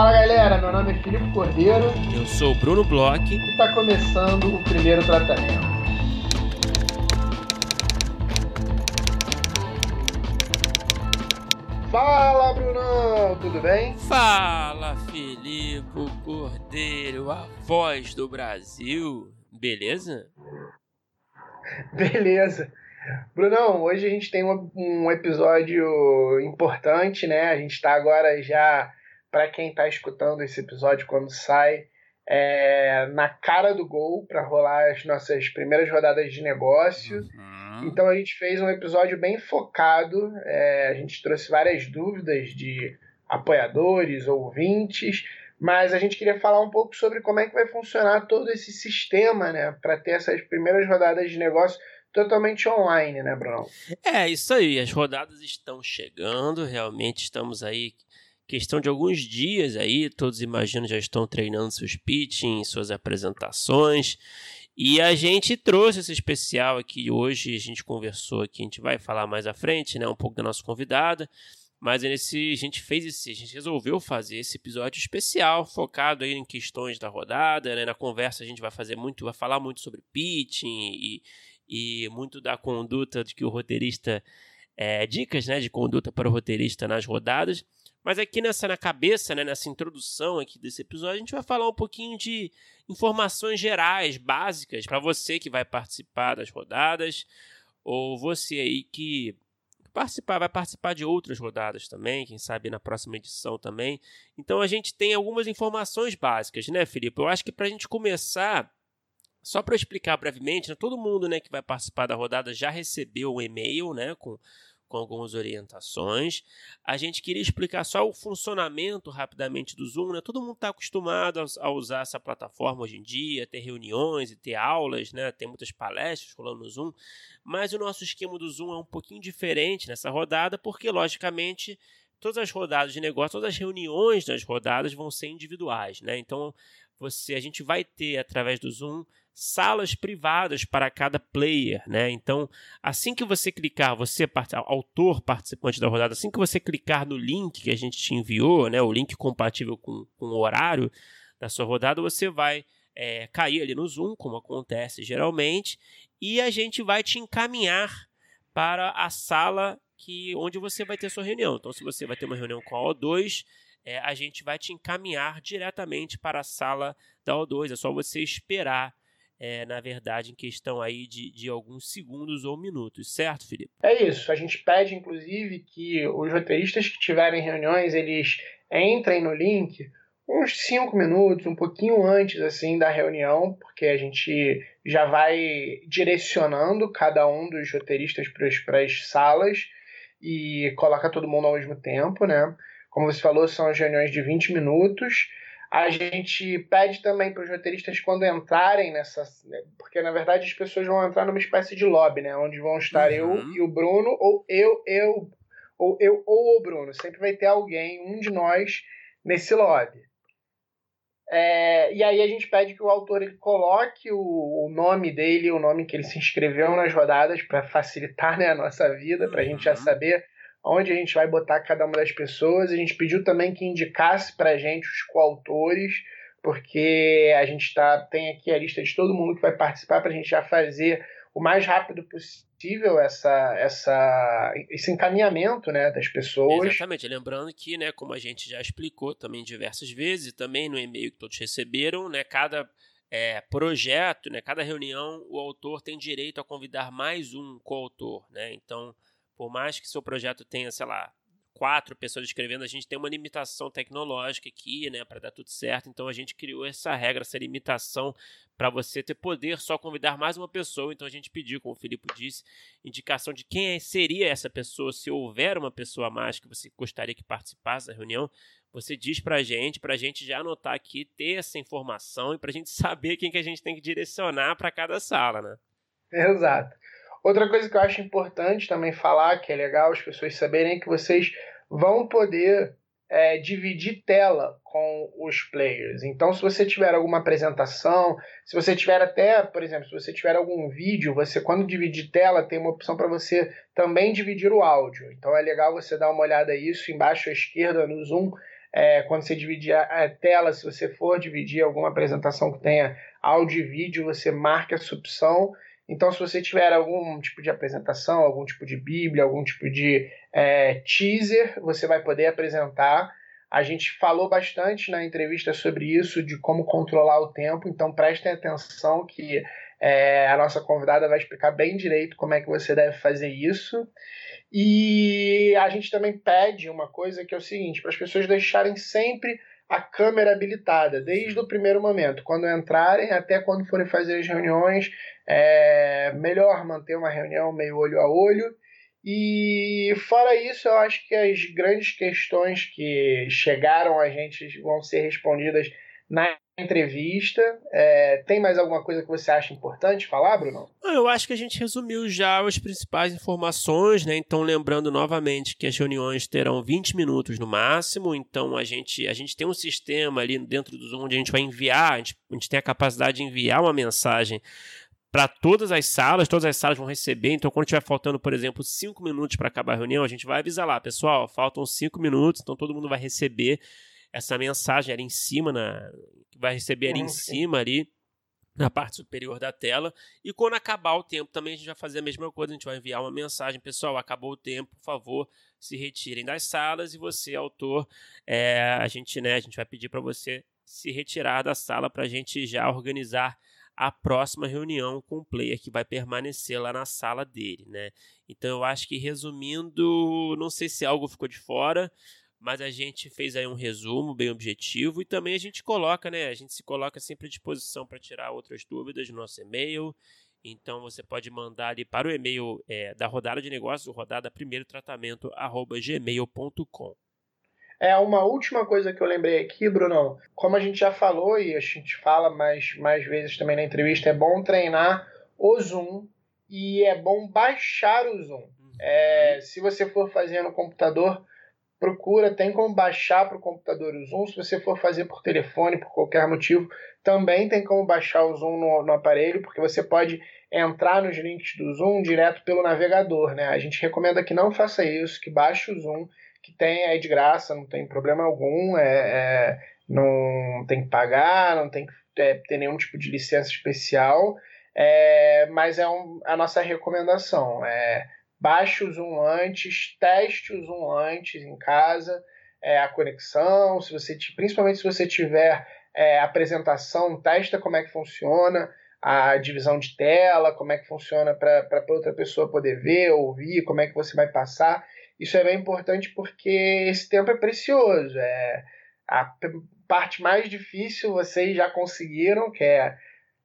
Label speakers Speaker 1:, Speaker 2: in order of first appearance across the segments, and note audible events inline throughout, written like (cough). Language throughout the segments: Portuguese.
Speaker 1: Fala galera, meu nome é Filipe Cordeiro.
Speaker 2: Eu sou o Bruno Bloch.
Speaker 1: E está começando o primeiro tratamento. Fala Brunão, tudo bem?
Speaker 2: Fala Filipe Cordeiro, a voz do Brasil. Beleza? (laughs)
Speaker 1: Beleza. Brunão, hoje a gente tem um episódio importante, né? A gente está agora já para quem está escutando esse episódio quando sai, é, na cara do gol para rolar as nossas primeiras rodadas de negócio. Uhum. Então a gente fez um episódio bem focado, é, a gente trouxe várias dúvidas de apoiadores, ouvintes, mas a gente queria falar um pouco sobre como é que vai funcionar todo esse sistema, né, para ter essas primeiras rodadas de negócio totalmente online, né, Bruno?
Speaker 2: É, isso aí. As rodadas estão chegando, realmente estamos aí questão de alguns dias aí, todos imagino já estão treinando seus pitching, suas apresentações. E a gente trouxe esse especial aqui hoje, a gente conversou aqui, a gente vai falar mais à frente, né, um pouco da nossa convidada. Mas nesse, a gente fez esse, a gente resolveu fazer esse episódio especial, focado aí em questões da rodada, né? Na conversa a gente vai fazer muito, vai falar muito sobre pitching e, e muito da conduta de que o roteirista, é, dicas, né, de conduta para o roteirista nas rodadas. Mas aqui nessa na cabeça, né, nessa introdução aqui desse episódio, a gente vai falar um pouquinho de informações gerais, básicas, para você que vai participar das rodadas, ou você aí que participar, vai participar de outras rodadas também, quem sabe na próxima edição também. Então a gente tem algumas informações básicas, né, Felipe? Eu acho que para a gente começar, só para explicar brevemente, né, todo mundo né, que vai participar da rodada já recebeu um e-mail né, com com algumas orientações. A gente queria explicar só o funcionamento rapidamente do Zoom. Né? Todo mundo está acostumado a, usar essa plataforma hoje em dia, ter reuniões e ter aulas, né? tem muitas palestras rolando no Zoom, mas o nosso esquema do Zoom é um pouquinho diferente nessa rodada, porque, logicamente, todas as rodadas de negócio, todas as reuniões das rodadas vão ser individuais. Né? Então, você, a gente vai ter, através do Zoom, salas privadas para cada player, né? Então, assim que você clicar, você autor participante da rodada, assim que você clicar no link que a gente te enviou, né, o link compatível com, com o horário da sua rodada, você vai é, cair ali no Zoom, como acontece geralmente, e a gente vai te encaminhar para a sala que onde você vai ter sua reunião. Então, se você vai ter uma reunião com a O2, é, a gente vai te encaminhar diretamente para a sala da O2. É só você esperar é, na verdade, em questão aí de, de alguns segundos ou minutos, certo, Felipe?
Speaker 1: É isso. A gente pede, inclusive, que os roteiristas que tiverem reuniões, eles entrem no link uns cinco minutos, um pouquinho antes assim da reunião, porque a gente já vai direcionando cada um dos roteiristas para as salas e coloca todo mundo ao mesmo tempo, né? Como você falou, são as reuniões de 20 minutos a gente pede também para os roteiristas quando entrarem nessa. Porque na verdade as pessoas vão entrar numa espécie de lobby, né? Onde vão estar uhum. eu e o Bruno, ou eu, eu, ou eu ou o Bruno. Sempre vai ter alguém, um de nós, nesse lobby. É, e aí a gente pede que o autor ele coloque o, o, nome dele, o nome que ele se inscreveu nas rodadas, para facilitar né, a nossa vida, para a gente já uhum. saber onde a gente vai botar cada uma das pessoas. A gente pediu também que indicasse para a gente os coautores, porque a gente tá, tem aqui a lista de todo mundo que vai participar para a gente já fazer o mais rápido possível essa, essa, esse encaminhamento né, das pessoas.
Speaker 2: Exatamente, lembrando que, né, como a gente já explicou também diversas vezes, também no e-mail que todos receberam, né, cada é, projeto, né, cada reunião, o autor tem direito a convidar mais um coautor. Né? Então, por mais que seu projeto tenha, sei lá, quatro pessoas escrevendo, a gente tem uma limitação tecnológica aqui, né, para dar tudo certo. Então a gente criou essa regra, essa limitação para você ter poder só convidar mais uma pessoa. Então a gente pediu, como o Filipe disse, indicação de quem seria essa pessoa, se houver uma pessoa a mais que você gostaria que participasse da reunião. Você diz para a gente, para a gente já anotar aqui, ter essa informação e para a gente (laughs) saber quem que a gente tem que direcionar para cada sala, né?
Speaker 1: Exato. Outra coisa que eu acho importante também falar, que é legal as pessoas saberem, é que vocês vão poder é, dividir tela com os players. Então, se você tiver alguma apresentação, se você tiver até, por exemplo, se você tiver algum vídeo, você quando dividir tela tem uma opção para você também dividir o áudio. Então é legal você dar uma olhada nisso embaixo à esquerda no Zoom. é, quando você dividir a, tela, se você for dividir alguma apresentação que tenha áudio e vídeo, você marca essa opção. Então, se você tiver algum tipo de apresentação, algum tipo de bíblia, algum tipo de é, teaser, você vai poder apresentar. A gente falou bastante na entrevista sobre isso, de como controlar o tempo, então prestem atenção que é, a nossa convidada vai explicar bem direito como é que você deve fazer isso. E a gente também pede uma coisa que é o seguinte: para as pessoas deixarem sempre a câmera habilitada, desde o primeiro momento, quando entrarem até quando forem fazer as reuniões. É melhor manter uma reunião meio olho a olho. E fora isso, eu acho que as grandes questões que chegaram a gente vão ser respondidas na entrevista. É, tem mais alguma coisa que você acha importante falar, Bruno?
Speaker 2: Eu acho que a gente resumiu já as principais informações, né? Então, lembrando novamente que as reuniões terão 20 minutos no máximo. Então, a gente, a gente tem um sistema ali dentro do Zoom onde a gente vai enviar, a gente, a gente tem a capacidade de enviar uma mensagem para todas as salas, todas as salas vão receber. Então, quando tiver faltando, por exemplo, 5 minutos para acabar a reunião, a gente vai avisar lá, pessoal, faltam 5 minutos, então todo mundo vai receber essa mensagem ali em cima, na, vai receber ali em cima ali na parte superior da tela. E quando acabar o tempo também a gente vai fazer a mesma coisa, a gente vai enviar uma mensagem, pessoal, acabou o tempo, por favor, se retirem das salas e você, autor, é, a gente, né, a gente vai pedir para você se retirar da sala para a gente já organizar a próxima reunião com o player que vai permanecer lá na sala dele, né? Então eu acho que resumindo, não sei se algo ficou de fora, mas a gente fez aí um resumo bem objetivo e também a gente coloca, né? A gente se coloca sempre à disposição para tirar outras dúvidas no nosso e-mail. Então você pode mandar ali para o e-mail é, da rodada de negócios, rodada primeiro tratamento arroba gmail.com.
Speaker 1: É uma última coisa que eu lembrei aqui, Brunão. Como a gente já falou e a gente fala mais, mais vezes também na entrevista, é bom treinar o Zoom e é bom baixar o Zoom. Uhum. É, se você for fazer no computador, procura, tem como baixar para o computador o Zoom. Se você for fazer por telefone, por qualquer motivo, também tem como baixar o Zoom no, no, aparelho, porque você pode entrar nos links do Zoom direto pelo navegador. Né? A gente recomenda que não faça isso, que baixe o Zoom, que tem aí de graça, não tem problema algum, é, é não tem que pagar, não tem que é, ter nenhum tipo de licença especial, é, mas é um, a nossa recomendação. É, baixe o Zoom antes, teste o Zoom antes em casa, é, a conexão, se você, principalmente se você tiver é, apresentação, testa como é que funciona a divisão de tela, como é que funciona para outra pessoa poder ver, ouvir, como é que você vai passar. Isso é bem importante porque esse tempo é precioso. É a parte mais difícil vocês já conseguiram, que é,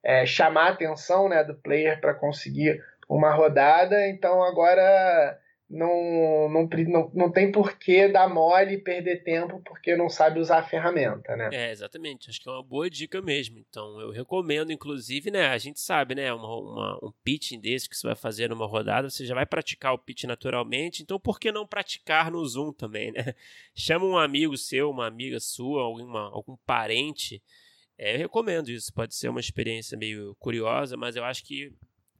Speaker 1: é chamar a atenção né, do player para conseguir uma rodada, então agora não, não, não, não tem por que dar mole e perder tempo porque não sabe usar a ferramenta, né?
Speaker 2: É, exatamente. Acho que é uma boa dica mesmo. Então, eu recomendo, inclusive, né? A gente sabe, né? Uma, uma, um pitching desse que você vai fazer numa rodada, você já vai praticar o pitch naturalmente. Então, por que não praticar no Zoom também, né? (laughs) Chama um amigo seu, uma amiga sua, alguma, algum parente. É, eu recomendo isso. Pode ser uma experiência meio curiosa, mas eu acho que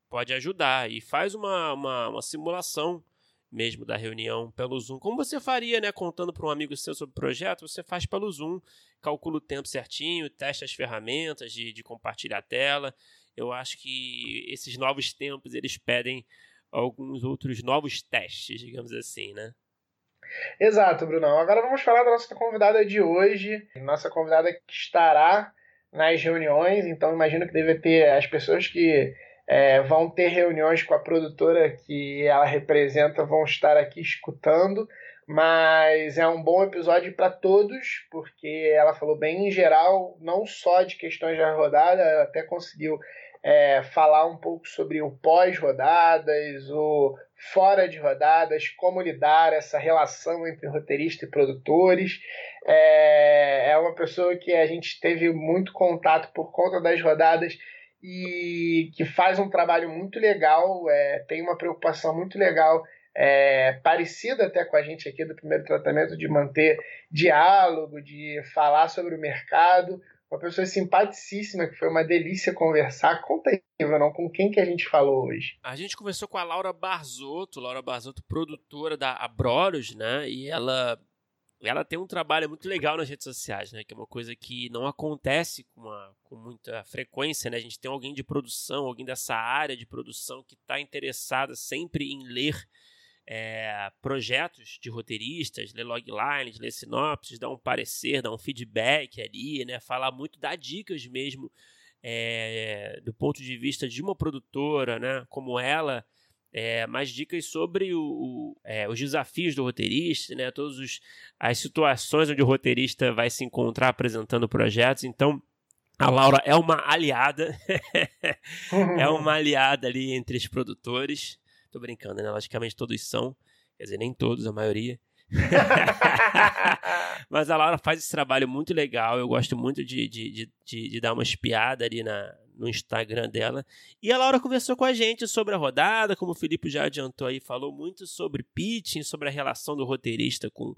Speaker 2: pode ajudar. E faz uma, uma, uma simulação mesmo da reunião pelo Zoom. Como você faria, né? Contando para um amigo seu sobre o projeto, você faz pelo Zoom, calcula o tempo certinho, testa as ferramentas de, de compartilhar a tela. Eu acho que esses novos tempos eles pedem alguns outros novos testes, digamos assim, né?
Speaker 1: Exato, Brunão. Agora vamos falar da nossa convidada de hoje. Nossa convidada que estará nas reuniões, então imagino que deve ter as pessoas que é, vão ter reuniões com a produtora que ela representa, vão estar aqui escutando, mas é um bom episódio para todos, porque ela falou bem em geral, não só de questões da rodada, ela até conseguiu é, falar um pouco sobre o pós-rodadas, o fora de rodadas, como lidar essa relação entre roteirista e produtores. É, é uma pessoa que a gente teve muito contato por conta das rodadas e que faz um trabalho muito legal, é, tem uma preocupação muito legal, é, parecida até com a gente aqui do primeiro tratamento, de manter diálogo, de falar sobre o mercado. Uma pessoa simpaticíssima, que foi uma delícia conversar. Conta aí, não com quem que a gente falou hoje?
Speaker 2: A gente conversou com a Laura Barzotto, Laura Barzotto, produtora da Abroros, né? E ela ela tem um trabalho muito legal nas redes sociais, né? Que é uma coisa que não acontece com, uma, com muita frequência, né? A gente tem alguém de produção, alguém dessa área de produção que está interessada sempre em ler é, projetos de roteiristas, ler loglines, ler sinopses, dar um parecer, dar um feedback ali, né? Falar muito, dar dicas mesmo é, do ponto de vista de uma produtora, né? Como ela é, mais dicas sobre o, o, é, os desafios do roteirista, né? Todas as situações onde o roteirista vai se encontrar apresentando projetos. Então, a Laura é uma aliada, (laughs) é uma aliada ali entre os produtores. Tô brincando, né? Logicamente todos são, quer dizer, nem todos, a maioria. (laughs) Mas a Laura faz esse trabalho muito legal. Eu gosto muito de, de, de, de, dar uma espiada ali na, no Instagram dela. E a Laura conversou com a gente sobre a rodada, como o Felipe já adiantou aí, falou muito sobre pitching, sobre a relação do roteirista com,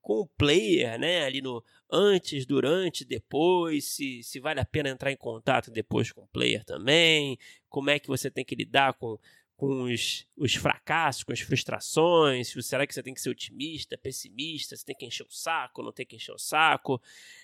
Speaker 2: com o player, né? Ali no antes, durante, depois, se, se vale a pena entrar em contato depois com o player também, como é que você tem que lidar com com os, os fracassos, com as frustrações, será que você tem que ser otimista, pessimista, você tem que encher o saco, não tem que encher o saco.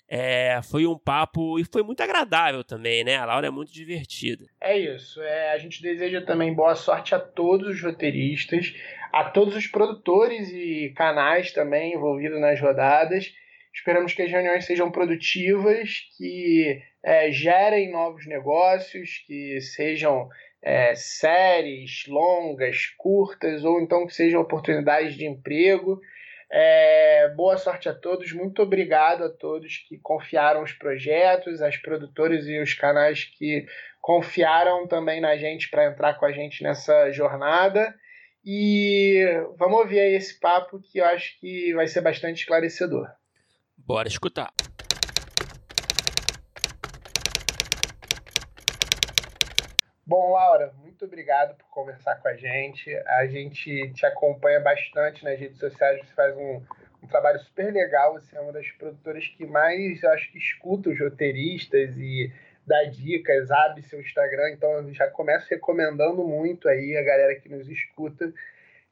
Speaker 2: É, foi um papo e foi muito agradável também, né? A Laura é muito divertida.
Speaker 1: É isso. É, a gente deseja também boa sorte a todos os roteiristas, a todos os produtores e canais também envolvidos nas rodadas. Esperamos que as reuniões sejam produtivas, que é, gerem novos negócios, que sejam é, séries longas, curtas, ou então que sejam oportunidades de emprego. É, boa sorte a todos, muito obrigado a todos que confiaram os projetos, as produtoras e os canais que confiaram também na gente para entrar com a gente nessa jornada. E vamos ouvir aí esse papo que eu acho que vai ser bastante esclarecedor.
Speaker 2: Bora escutar.
Speaker 1: Bom, Laura, muito obrigado por conversar com a gente. A gente te acompanha bastante nas redes sociais, você faz um, um trabalho super legal. Você é uma das produtoras que mais, acho que, escuta os roteiristas e dá dicas, abre seu Instagram. Então, eu já começo recomendando muito aí a galera que nos escuta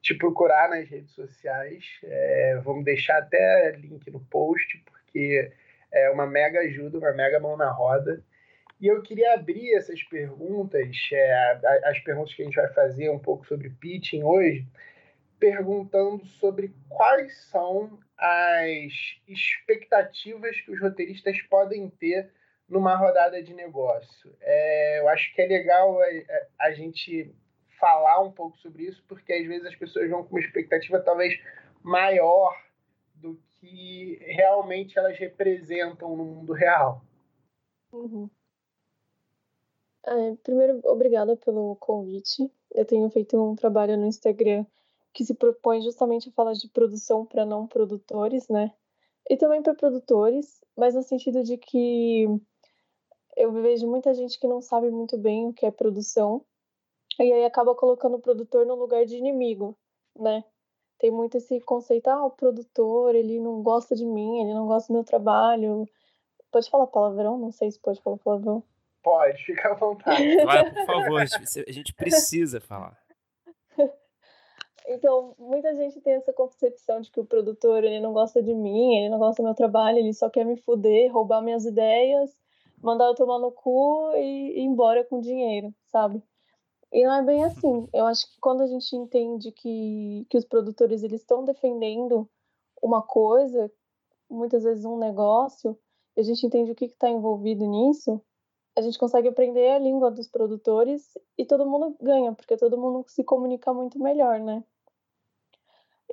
Speaker 1: te procurar nas redes sociais. É, vamos deixar até link no post, porque é uma mega ajuda, uma mega mão na roda. E eu queria abrir essas perguntas, é, as perguntas que a gente vai fazer um pouco sobre pitching hoje, perguntando sobre quais são as expectativas que os roteiristas podem ter numa rodada de negócio. É, eu acho que é legal a, a, gente falar um pouco sobre isso, porque às vezes as pessoas vão com uma expectativa talvez maior do que realmente elas representam no mundo real.
Speaker 3: Uhum. É, primeiro, obrigada pelo convite. Eu tenho feito um trabalho no Instagram que se propõe justamente a falar de produção para não produtores, né? E também para produtores, mas no sentido de que eu vejo muita gente que não sabe muito bem o que é produção e aí acaba colocando o produtor no lugar de inimigo, né? Tem muito esse conceito, ah, o produtor, ele não gosta de mim, ele não gosta do meu trabalho. Pode falar palavrão? Não sei se pode falar palavrão.
Speaker 1: Pode, fica à vontade. (laughs)
Speaker 2: Vai, por favor, a gente precisa falar.
Speaker 3: Então, muita gente tem essa concepção de que o produtor ele não gosta de mim, ele não gosta do meu trabalho, ele só quer me fuder, roubar minhas ideias, mandar eu tomar no cu e ir embora com dinheiro, sabe? E não é bem assim. Eu acho que quando a gente entende que, que os produtores eles estão defendendo uma coisa, muitas vezes um negócio, e a gente entende o que está envolvido nisso, a gente consegue aprender a língua dos produtores e todo mundo ganha, porque todo mundo se comunica muito melhor, né?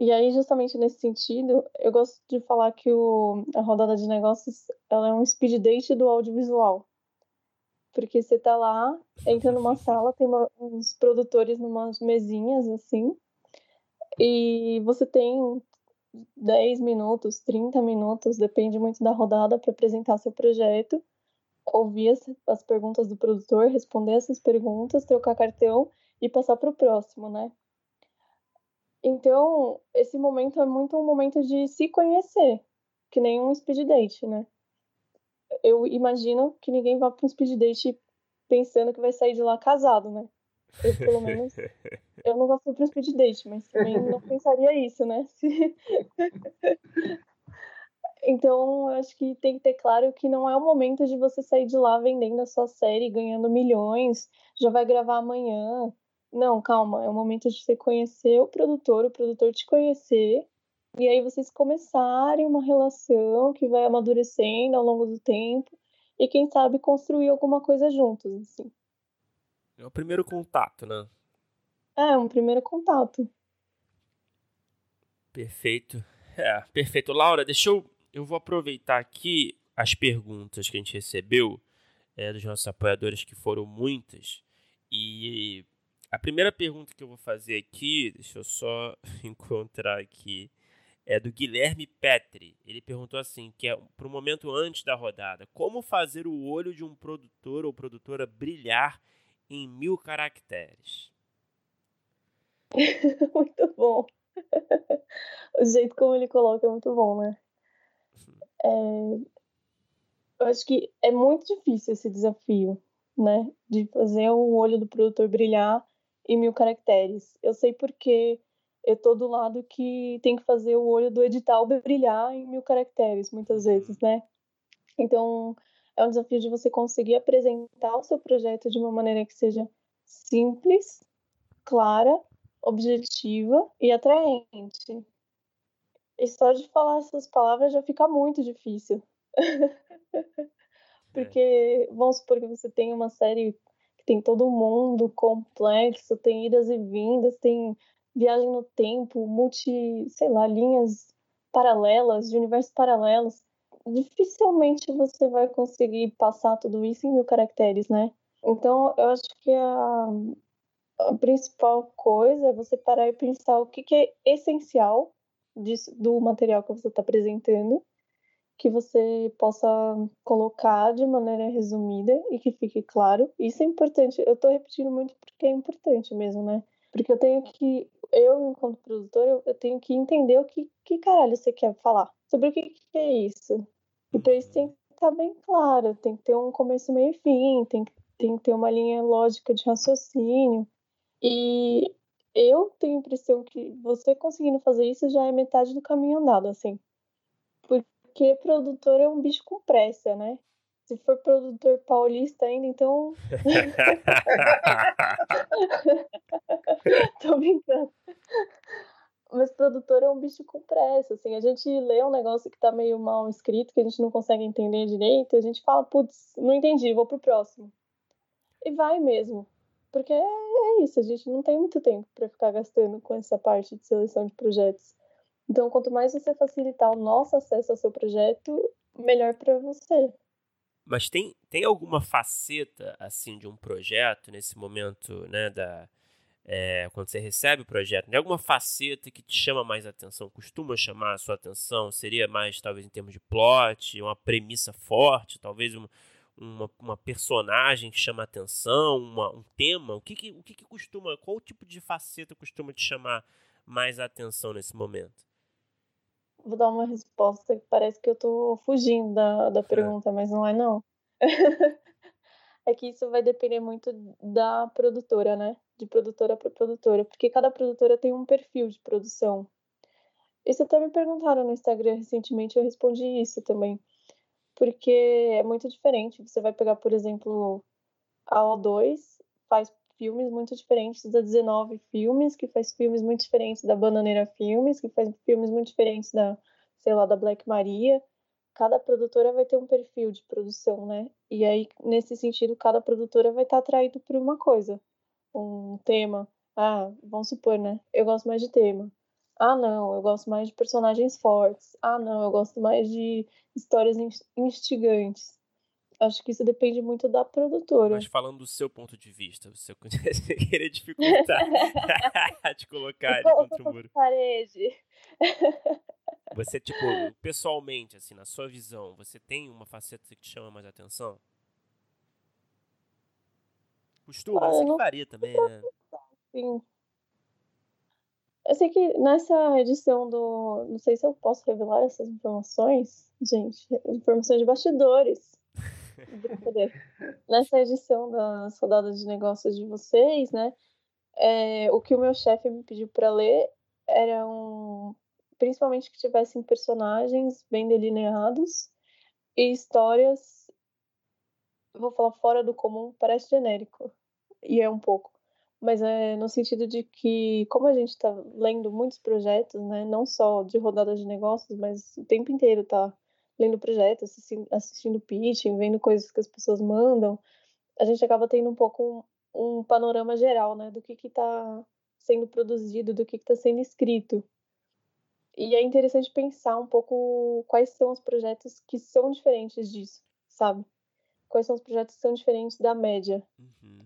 Speaker 3: E aí, justamente nesse sentido, eu gosto de falar que o, a rodada de negócios ela é um speed date do audiovisual. Porque você tá lá, entra numa (laughs) sala, tem uma, uns produtores numas mesinhas assim, e você tem 10 minutos, 30 minutos, depende muito da rodada para apresentar seu projeto ouvir as, as perguntas do produtor, responder essas perguntas, trocar cartão e passar para o próximo, né? Então, esse momento é muito um momento de se conhecer, que nem um speed date, né? Eu imagino que ninguém vá para um speed date pensando que vai sair de lá casado, né? Eu, pelo menos, eu não gosto para um speed date, mas também não pensaria isso, né? (laughs) Então, eu acho que tem que ter claro que não é o momento de você sair de lá vendendo a sua série, ganhando milhões, já vai gravar amanhã. Não, calma, é o momento de você conhecer o produtor, o produtor te conhecer, e aí vocês começarem uma relação que vai amadurecendo ao longo do tempo e quem sabe construir alguma coisa juntos, assim.
Speaker 2: É o primeiro contato, né?
Speaker 3: É, um primeiro contato.
Speaker 2: Perfeito. É, perfeito. Laura, deixa eu. Eu vou aproveitar aqui as perguntas que a gente recebeu é, dos nossos apoiadores, que foram muitas. E a primeira pergunta que eu vou fazer aqui, deixa eu só (laughs) encontrar aqui, é do Guilherme Petri. Ele perguntou assim, que é para o momento antes da rodada, como fazer o olho de um produtor ou produtora brilhar em mil caracteres? (laughs)
Speaker 3: muito bom. (laughs) o jeito como ele coloca é muito bom, né? É... Eu acho que é muito difícil esse desafio, né? De fazer o olho do produtor brilhar em mil caracteres. Eu sei porque eu tô do lado que tem que fazer o olho do edital brilhar em mil caracteres, muitas vezes, né? Então, é um desafio de você conseguir apresentar o seu projeto de uma maneira que seja simples, clara, objetiva e atraente. E só de falar essas palavras já fica muito difícil. (laughs) Porque, vamos supor que você tem uma série que tem todo mundo complexo, tem idas e vindas, tem viagem no tempo, multi, sei lá, linhas paralelas, de universos paralelos, dificilmente você vai conseguir passar tudo isso em mil caracteres, né? Então, eu acho que a, a principal coisa é você parar e pensar o que, que é essencial disso, do material que você está apresentando, que você possa colocar de maneira resumida e que fique claro. Isso é importante. Eu estou repetindo muito porque é importante mesmo, né? Porque eu tenho que, eu, enquanto produtor, eu, eu tenho que entender o que, que caralho você quer falar. Sobre o que, que é isso. E para isso tem que estar bem claro, tem que ter um começo, meio e fim, tem que, tem que ter uma linha lógica de raciocínio. E eu tenho a impressão que você conseguindo fazer isso já é metade do caminho andado, assim. Porque produtor é um bicho com pressa, né? Se for produtor paulista ainda, então. (laughs) Tô brincando. Mas produtor é um bicho com pressa, assim. A gente lê um negócio que tá meio mal escrito, que a gente não consegue entender direito, a gente fala, putz, não entendi, vou pro próximo. E vai mesmo. Porque é, é isso, a gente não tem muito tempo para ficar gastando com essa parte de seleção de projetos. Então, quanto mais você facilitar o nosso acesso ao seu projeto, melhor para você.
Speaker 2: Mas tem, tem alguma faceta assim de um projeto nesse momento, né, da é, quando você recebe o projeto, tem alguma faceta que te chama mais atenção, costuma chamar a sua atenção? Seria mais talvez em termos de plot, uma premissa forte, talvez uma, uma, uma personagem que chama atenção, uma, um tema? O que que, o que que costuma, qual tipo de faceta costuma te chamar mais atenção nesse momento?
Speaker 3: Vou dar uma resposta que parece que eu tô fugindo da, da pergunta, mas não é não. (laughs) é que isso vai depender muito da produtora, né? De produtora para produtora, porque cada produtora tem um perfil de produção. Isso até me perguntaram no Instagram recentemente, eu respondi isso também. Porque é muito diferente. Você vai pegar, por exemplo, a O2, faz filmes muito diferentes da 19 Filmes, que faz filmes muito diferentes da Bananeira Filmes, que faz filmes muito diferentes da, sei lá, da Black Maria. Cada produtora vai ter um perfil de produção, né? E aí, nesse sentido, cada produtora vai estar atraído por uma coisa, um tema. Ah, vamos supor, né? Eu gosto mais de tema. Ah, não, eu gosto mais de personagens fortes. Ah, não, eu gosto mais de histórias instigantes. Acho que isso depende muito da produtora.
Speaker 2: Mas falando do seu ponto de vista, você (laughs) querer dificultar (laughs) de colocar contra o muro. (laughs)
Speaker 3: Parede.
Speaker 2: Você, tipo, pessoalmente, assim, na sua visão, você tem uma faceta que te chama mais atenção? Costuma, ah, você não... varia também, né?
Speaker 3: Sim. Eu sei que nessa edição do. Não sei se eu posso revelar essas informações, gente. Informações de bastidores. (laughs) Nessa edição das rodadas de negócios de vocês, né? É, o que o meu chefe me pediu para ler eram principalmente que tivessem personagens bem delineados e histórias, vou falar fora do comum, parece genérico, e é um pouco. Mas é no sentido de que, como a gente está lendo muitos projetos, né, não só de rodadas de negócios, mas o tempo inteiro tá lendo projetos, assistindo, assistindo pitching, vendo coisas que as pessoas mandam, a gente acaba tendo um pouco um, um panorama geral, né, do que está sendo produzido, do que está sendo escrito. E é interessante pensar um pouco quais são os projetos que são diferentes disso, sabe? Quais são os projetos que são diferentes da média. Uhum.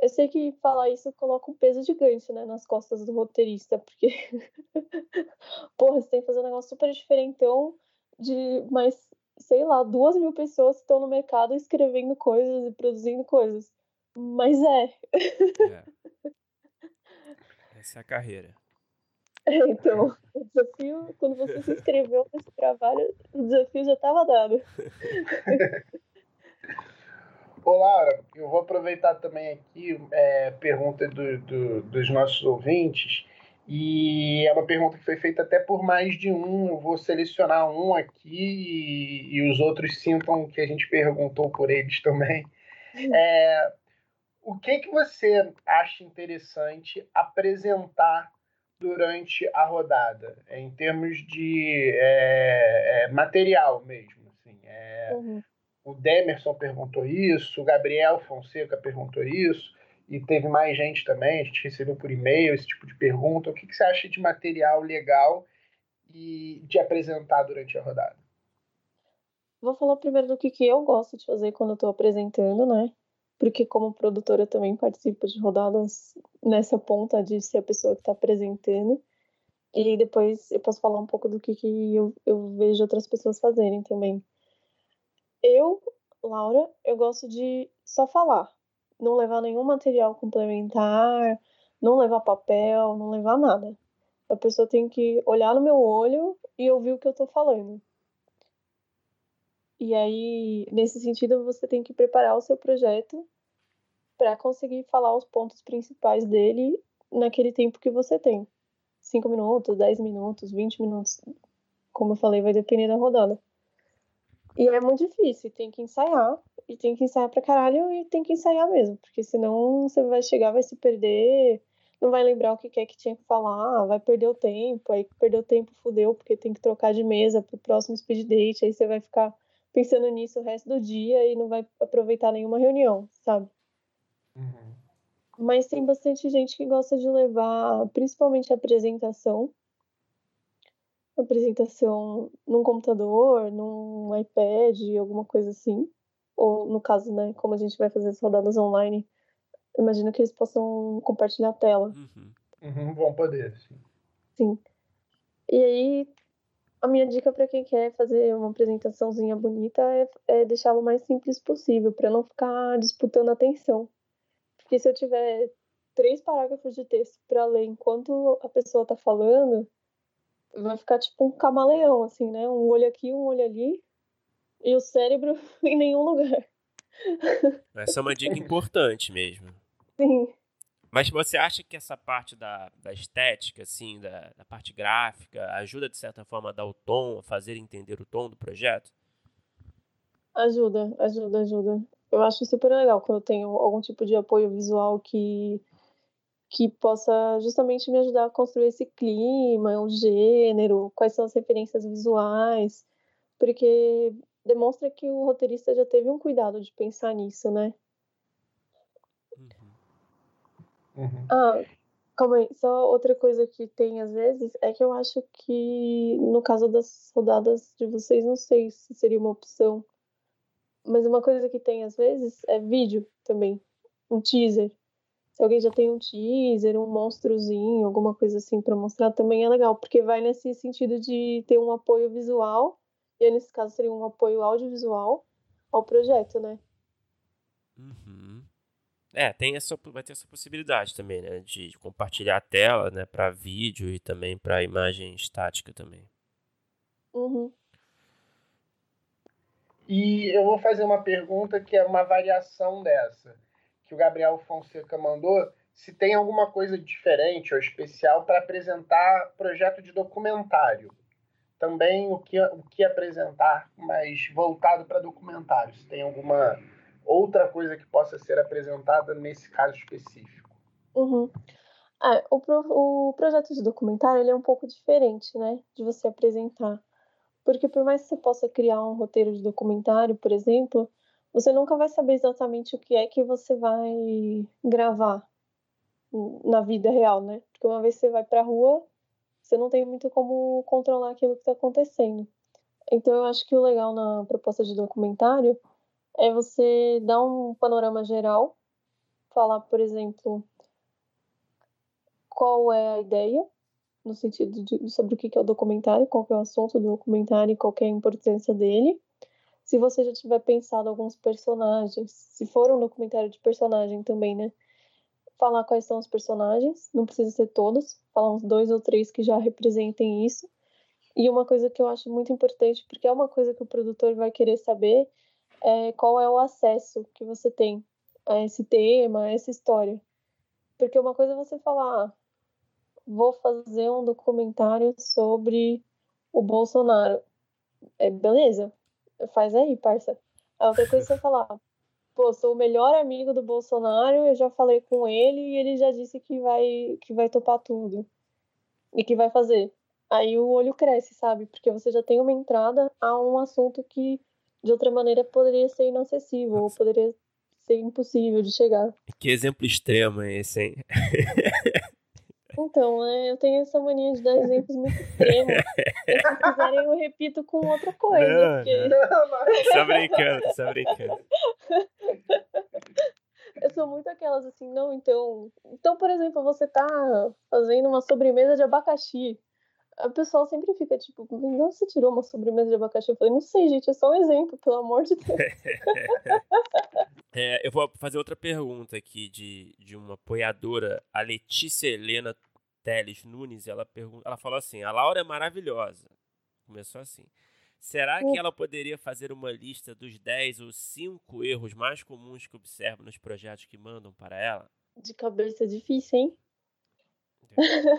Speaker 3: Eu sei que falar isso coloca um peso gigante, né, nas costas do roteirista, porque, (laughs) porra, você tem que fazer um negócio super diferentão de mais, sei lá, duas mil pessoas que estão no mercado escrevendo coisas e produzindo coisas. Mas é. é.
Speaker 2: Essa é a carreira. (laughs)
Speaker 3: É, então, o desafio, quando você se inscreveu nesse trabalho, o desafio já estava dado. (laughs)
Speaker 1: Ô, Laura, eu vou aproveitar também aqui é, pergunta do, do, dos nossos ouvintes. E é uma pergunta que foi feita até por mais de um. Eu vou selecionar um aqui e, e os outros sintam que a gente perguntou por eles também. É, o que, que você acha interessante apresentar durante a rodada, em termos de é, é, material mesmo? Assim, é, uhum. O Demerson perguntou isso, o Gabriel Fonseca perguntou isso, e teve mais gente também. A gente recebeu por e-mail esse tipo de pergunta. O que, que você acha de material legal e de apresentar durante a rodada?
Speaker 3: Vou falar primeiro do que, que eu gosto de fazer quando estou apresentando, né? Porque como produtora também participo de rodadas nessa ponta de ser a pessoa que está apresentando. E depois eu posso falar um pouco do que, que eu, eu vejo outras pessoas fazerem também. Eu, Laura, eu gosto de só falar, não levar nenhum material complementar, não levar papel, não levar nada. A pessoa tem que olhar no meu olho e ouvir o que eu tô falando. E aí, nesse sentido, você tem que preparar o seu projeto para conseguir falar os pontos principais dele naquele tempo que você tem. 5 minutos, 10 minutos, 20 minutos. Como eu falei, vai depender da rodada. E é muito difícil, tem que ensaiar, e tem que ensaiar pra caralho, e tem que ensaiar mesmo, porque senão você vai chegar, vai se perder, não vai lembrar o que é que tinha que falar, vai perder o tempo, aí perdeu o tempo, fudeu, porque tem que trocar de mesa pro próximo speed date, aí você vai ficar pensando nisso o resto do dia e não vai aproveitar nenhuma reunião, sabe? Uhum. Mas tem bastante gente que gosta de levar, principalmente a apresentação, apresentação num computador, num iPad, alguma coisa assim. Ou no caso, né, como a gente vai fazer as rodadas online, imagino que eles possam compartilhar a tela.
Speaker 1: Uhum. Uhum, vão poder, sim.
Speaker 3: Sim. E aí, a minha dica para quem quer fazer uma apresentaçãozinha bonita é, é deixá-lo o mais simples possível, para não ficar disputando atenção. Porque se eu tiver três parágrafos de texto para ler enquanto a pessoa está falando, vai ficar tipo um camaleão, assim, né? Um olho aqui, um olho ali, e o cérebro (laughs) em nenhum lugar.
Speaker 2: Essa é uma dica importante mesmo.
Speaker 3: Sim.
Speaker 2: Mas você acha que essa parte da, da estética, assim, da, da parte gráfica, ajuda de certa forma a dar o tom, a fazer entender o tom do projeto?
Speaker 3: Ajuda, ajuda, ajuda. Eu acho super legal quando eu tenho algum tipo de apoio visual que que possa justamente me ajudar a construir esse clima, o gênero, quais são as referências visuais, porque demonstra que o roteirista já teve um cuidado de pensar nisso, né? Uhum. uhum. Ah, calma aí, só outra coisa que tem às vezes é que eu acho que no caso das rodadas de vocês, não sei se seria uma opção, mas uma coisa que tem às vezes é vídeo também, um teaser se alguém já tem um teaser, um monstrozinho, alguma coisa assim para mostrar, também é legal, porque vai nesse sentido de ter um apoio visual, e aí, nesse caso seria um apoio audiovisual ao projeto, né?
Speaker 2: Uhum. É, tem essa, vai ter essa possibilidade também, né? De compartilhar a tela, né? Para vídeo e também para imagem estática também.
Speaker 3: Uhum.
Speaker 1: E eu vou fazer uma pergunta que é uma variação dessa que o Gabriel Fonseca mandou, se tem alguma coisa diferente ou especial para apresentar projeto de documentário. Também o que, o que apresentar, mas voltado para documentário. Se tem alguma outra coisa que possa ser apresentada nesse caso específico.
Speaker 3: Uhum. Ah, o, pro, o projeto de documentário ele é um pouco diferente, né, de você apresentar. Porque por mais que você possa criar um roteiro de documentário, por exemplo, você nunca vai saber exatamente o que é que você vai gravar na vida real, né? Porque uma vez você vai pra rua, você não tem muito como controlar aquilo que está acontecendo. Então eu acho que o legal na proposta de documentário é você dar um panorama geral, falar, por exemplo, qual é a ideia, no sentido de sobre o que é o documentário, qual é o assunto do documentário e qual é a importância dele. Se você já tiver pensado alguns personagens, se for um documentário de personagem também, né? falar quais são os personagens, não precisa ser todos, falar uns dois ou três que já representem isso. E uma coisa que eu acho muito importante, porque é uma coisa que o produtor vai querer saber, é qual é o acesso que você tem a esse tema, a essa história. Porque uma coisa é você falar, ah, vou fazer um documentário sobre o Bolsonaro. É, beleza, faz aí, parça. A outra coisa é você falar, pô, sou o melhor amigo do Bolsonaro, eu já falei com ele e ele já disse que vai, que vai topar tudo. E que vai fazer. Aí o olho cresce, sabe? Porque você já tem uma entrada a um assunto que de outra maneira poderia ser inacessível, Nossa. ou poderia ser impossível de chegar.
Speaker 2: Que exemplo extremo é esse, hein? (laughs)
Speaker 3: Então, é, eu tenho essa mania de dar exemplos muito extremos. (laughs) Se quiserem, eu repito com outra coisa. Não, porque...
Speaker 2: não, não. (laughs) Só brincando, só brincando. (laughs)
Speaker 3: Eu sou muito aquelas assim, não, então. Então, por exemplo, você tá fazendo uma sobremesa de abacaxi. A pessoa sempre fica tipo, não você tirou uma sobremesa de abacaxi? Eu falei, não sei, gente, é só um exemplo, pelo amor de Deus.
Speaker 2: é, eu vou fazer outra pergunta aqui de, de uma apoiadora, a Letícia Helena Teles Nunes, ela, pergunta, ela falou assim: a Laura é maravilhosa. Começou assim. Será que ela poderia fazer uma lista dos 10 ou 5 erros mais comuns que observa nos projetos que mandam para ela?
Speaker 3: De cabeça difícil, hein?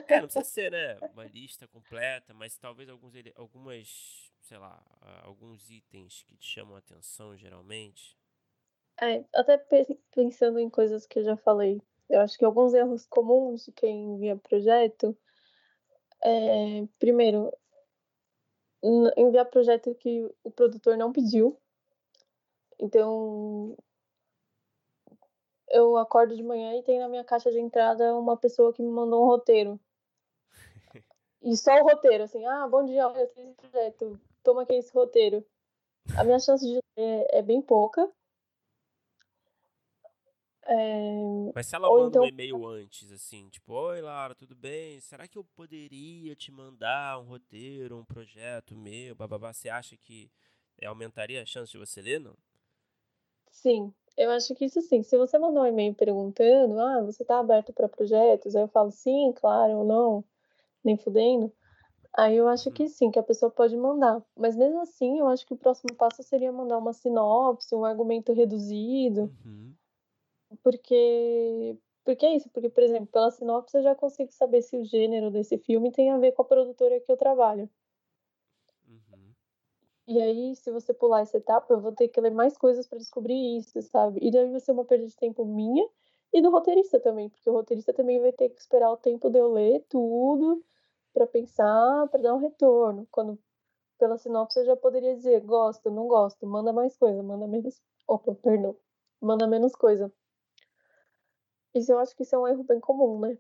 Speaker 2: É, não precisa ser, né? (laughs) Uma lista completa, mas talvez alguns, algumas, sei lá, alguns itens que te chamam a atenção geralmente.
Speaker 3: É, até pensando em coisas que eu já falei. Eu acho que alguns erros comuns de quem envia projeto é, primeiro, enviar projeto que o produtor não pediu. Então, eu acordo de manhã e tem na minha caixa de entrada uma pessoa que me mandou um roteiro. E só o roteiro, assim, ah, bom dia, eu fiz esse projeto, toma aqui esse roteiro. A minha chance de ler é bem pouca. É...
Speaker 2: Mas se ela manda então... um e-mail antes, assim, tipo, oi Lara, tudo bem? Será que eu poderia te mandar um roteiro, um projeto meu, bababá? Você acha que aumentaria a chance de você ler, não?
Speaker 3: Sim, eu acho que isso sim. Se você mandar um e-mail perguntando, ah, você tá aberto para projetos? Aí eu falo sim, claro, ou não, nem fudendo. Aí eu acho que uhum. sim, que a pessoa pode mandar. Mas mesmo assim, eu acho que o próximo passo seria mandar uma sinopse, um argumento reduzido. Uhum porque porque é isso, porque, por exemplo, pela sinopse eu já consigo saber se o gênero desse filme tem a ver com a produtora que eu trabalho. Uhum. E aí, se você pular essa etapa, eu vou ter que ler mais coisas para descobrir isso, sabe? E daí vai ser uma perda de tempo minha e do roteirista também, porque o roteirista também vai ter que esperar o tempo de eu ler tudo para pensar, para dar um retorno. Quando pela sinopse eu já poderia dizer gosto, não gosto, manda mais coisa, manda menos. Opa, perdão. Manda menos coisa. Isso eu acho que isso é um erro bem comum, né?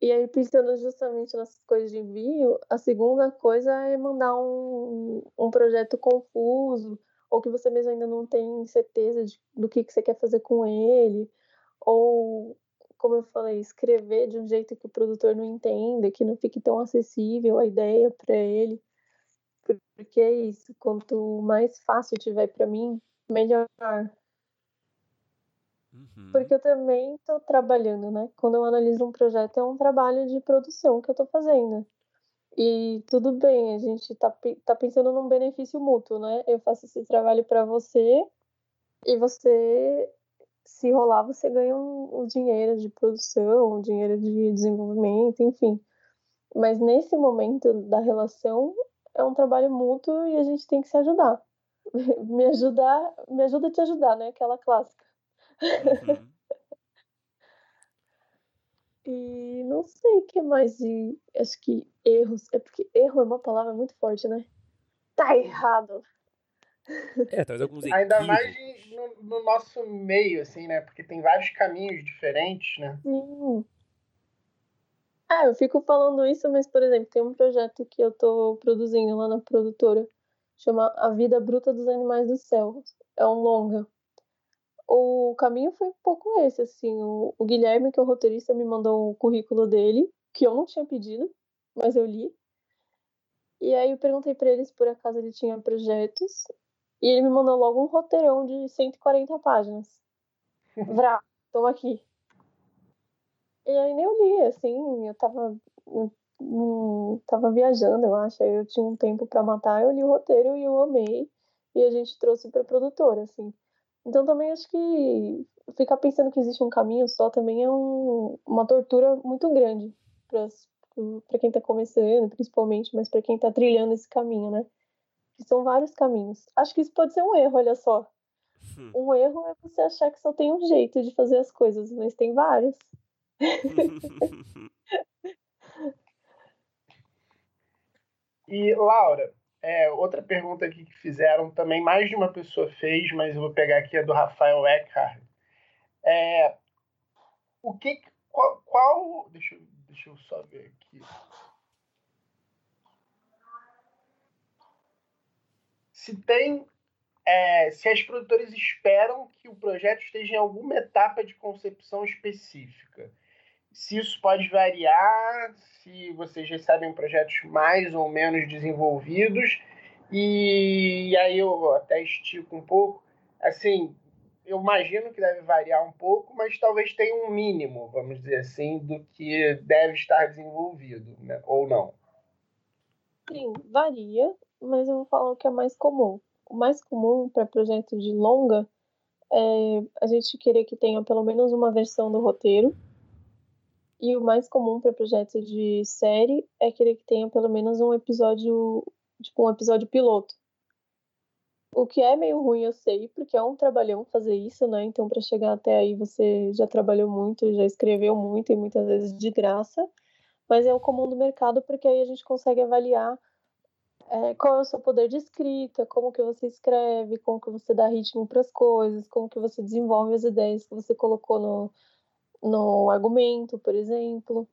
Speaker 3: E aí, pensando justamente nessas coisas de envio, a segunda coisa é mandar um, um projeto confuso, ou que você mesmo ainda não tem certeza de, do que, que você quer fazer com ele, ou, como eu falei, escrever de um jeito que o produtor não entenda, que não fique tão acessível a ideia para ele. Porque é isso, quanto mais fácil tiver para mim, melhor. Uhum. Porque eu também estou trabalhando, né? Quando eu analiso um projeto, é um trabalho de produção que eu estou fazendo. E tudo bem, a gente está tá pensando num benefício mútuo, né? Eu faço esse trabalho para você e você se rolar, você ganha um, um dinheiro de produção, um dinheiro de desenvolvimento, enfim. Mas nesse momento da relação, é um trabalho mútuo e a gente tem que se ajudar. (laughs) me ajudar, me ajuda a te ajudar, né? Aquela clássica. Uhum. e não sei o que mais de. Acho que erros. É porque erro é uma palavra muito forte, né? Tá errado.
Speaker 2: É, talvez alguns
Speaker 1: Ainda mais no, no, nosso meio, assim, né? Porque tem vários caminhos diferentes, né?
Speaker 3: Sim. Ah, eu fico falando isso, mas, por exemplo, tem um projeto que eu tô produzindo lá na produtora, chama A Vida Bruta dos Animais do Céu. É um longa. O caminho foi um pouco esse, assim. O, o Guilherme, que é o roteirista, me mandou o currículo dele, que eu não tinha pedido, mas eu li. E aí eu perguntei para ele se por acaso ele tinha projetos. E ele me mandou logo um roteirão de 140 páginas. (laughs) Vrá, toma aqui. E aí nem eu li, assim, eu tava, um, tava viajando, eu acho, aí eu tinha um tempo para matar, eu li o roteiro e eu amei, e a gente trouxe pra produtora, assim. Então também acho que ficar pensando que existe um caminho só também é um, uma tortura muito grande para quem tá começando, principalmente, mas para quem tá trilhando esse caminho, né? Que são vários caminhos. Acho que isso pode ser um erro, olha só. Hum. Um erro é você achar que só tem um jeito de fazer as coisas, mas tem vários. (laughs) (laughs)
Speaker 1: e, Laura, é, outra pergunta aqui que fizeram também, mais de uma pessoa fez, mas eu vou pegar aqui a do Rafael Eckhart. É, o que, qual, qual deixa, eu, deixa eu só ver aqui. Se tem é, se as produtoras esperam que o projeto esteja em alguma etapa de concepção específica se isso pode variar, se vocês recebem projetos mais ou menos desenvolvidos. E, aí eu até estico um pouco. Assim, eu imagino que deve variar um pouco, mas talvez tenha um mínimo, vamos dizer assim, do que deve estar desenvolvido, né? ou não.
Speaker 3: Sim, varia, mas eu vou falar o que é mais comum. O mais comum para projetos de longa é a gente querer que tenha pelo menos uma versão do roteiro, e o mais comum para projetos de série é querer que tenha pelo menos um episódio, tipo um episódio piloto. O que é meio ruim, eu sei, porque é um trabalhão fazer isso, né? Então, para chegar até aí, você já trabalhou muito, já escreveu muito e muitas vezes de graça. Mas é o comum do mercado, porque aí a gente consegue avaliar é, qual é o seu poder de escrita, como que você escreve, como que você dá ritmo para as coisas, como que você desenvolve as ideias que você colocou no, no argumento, por exemplo.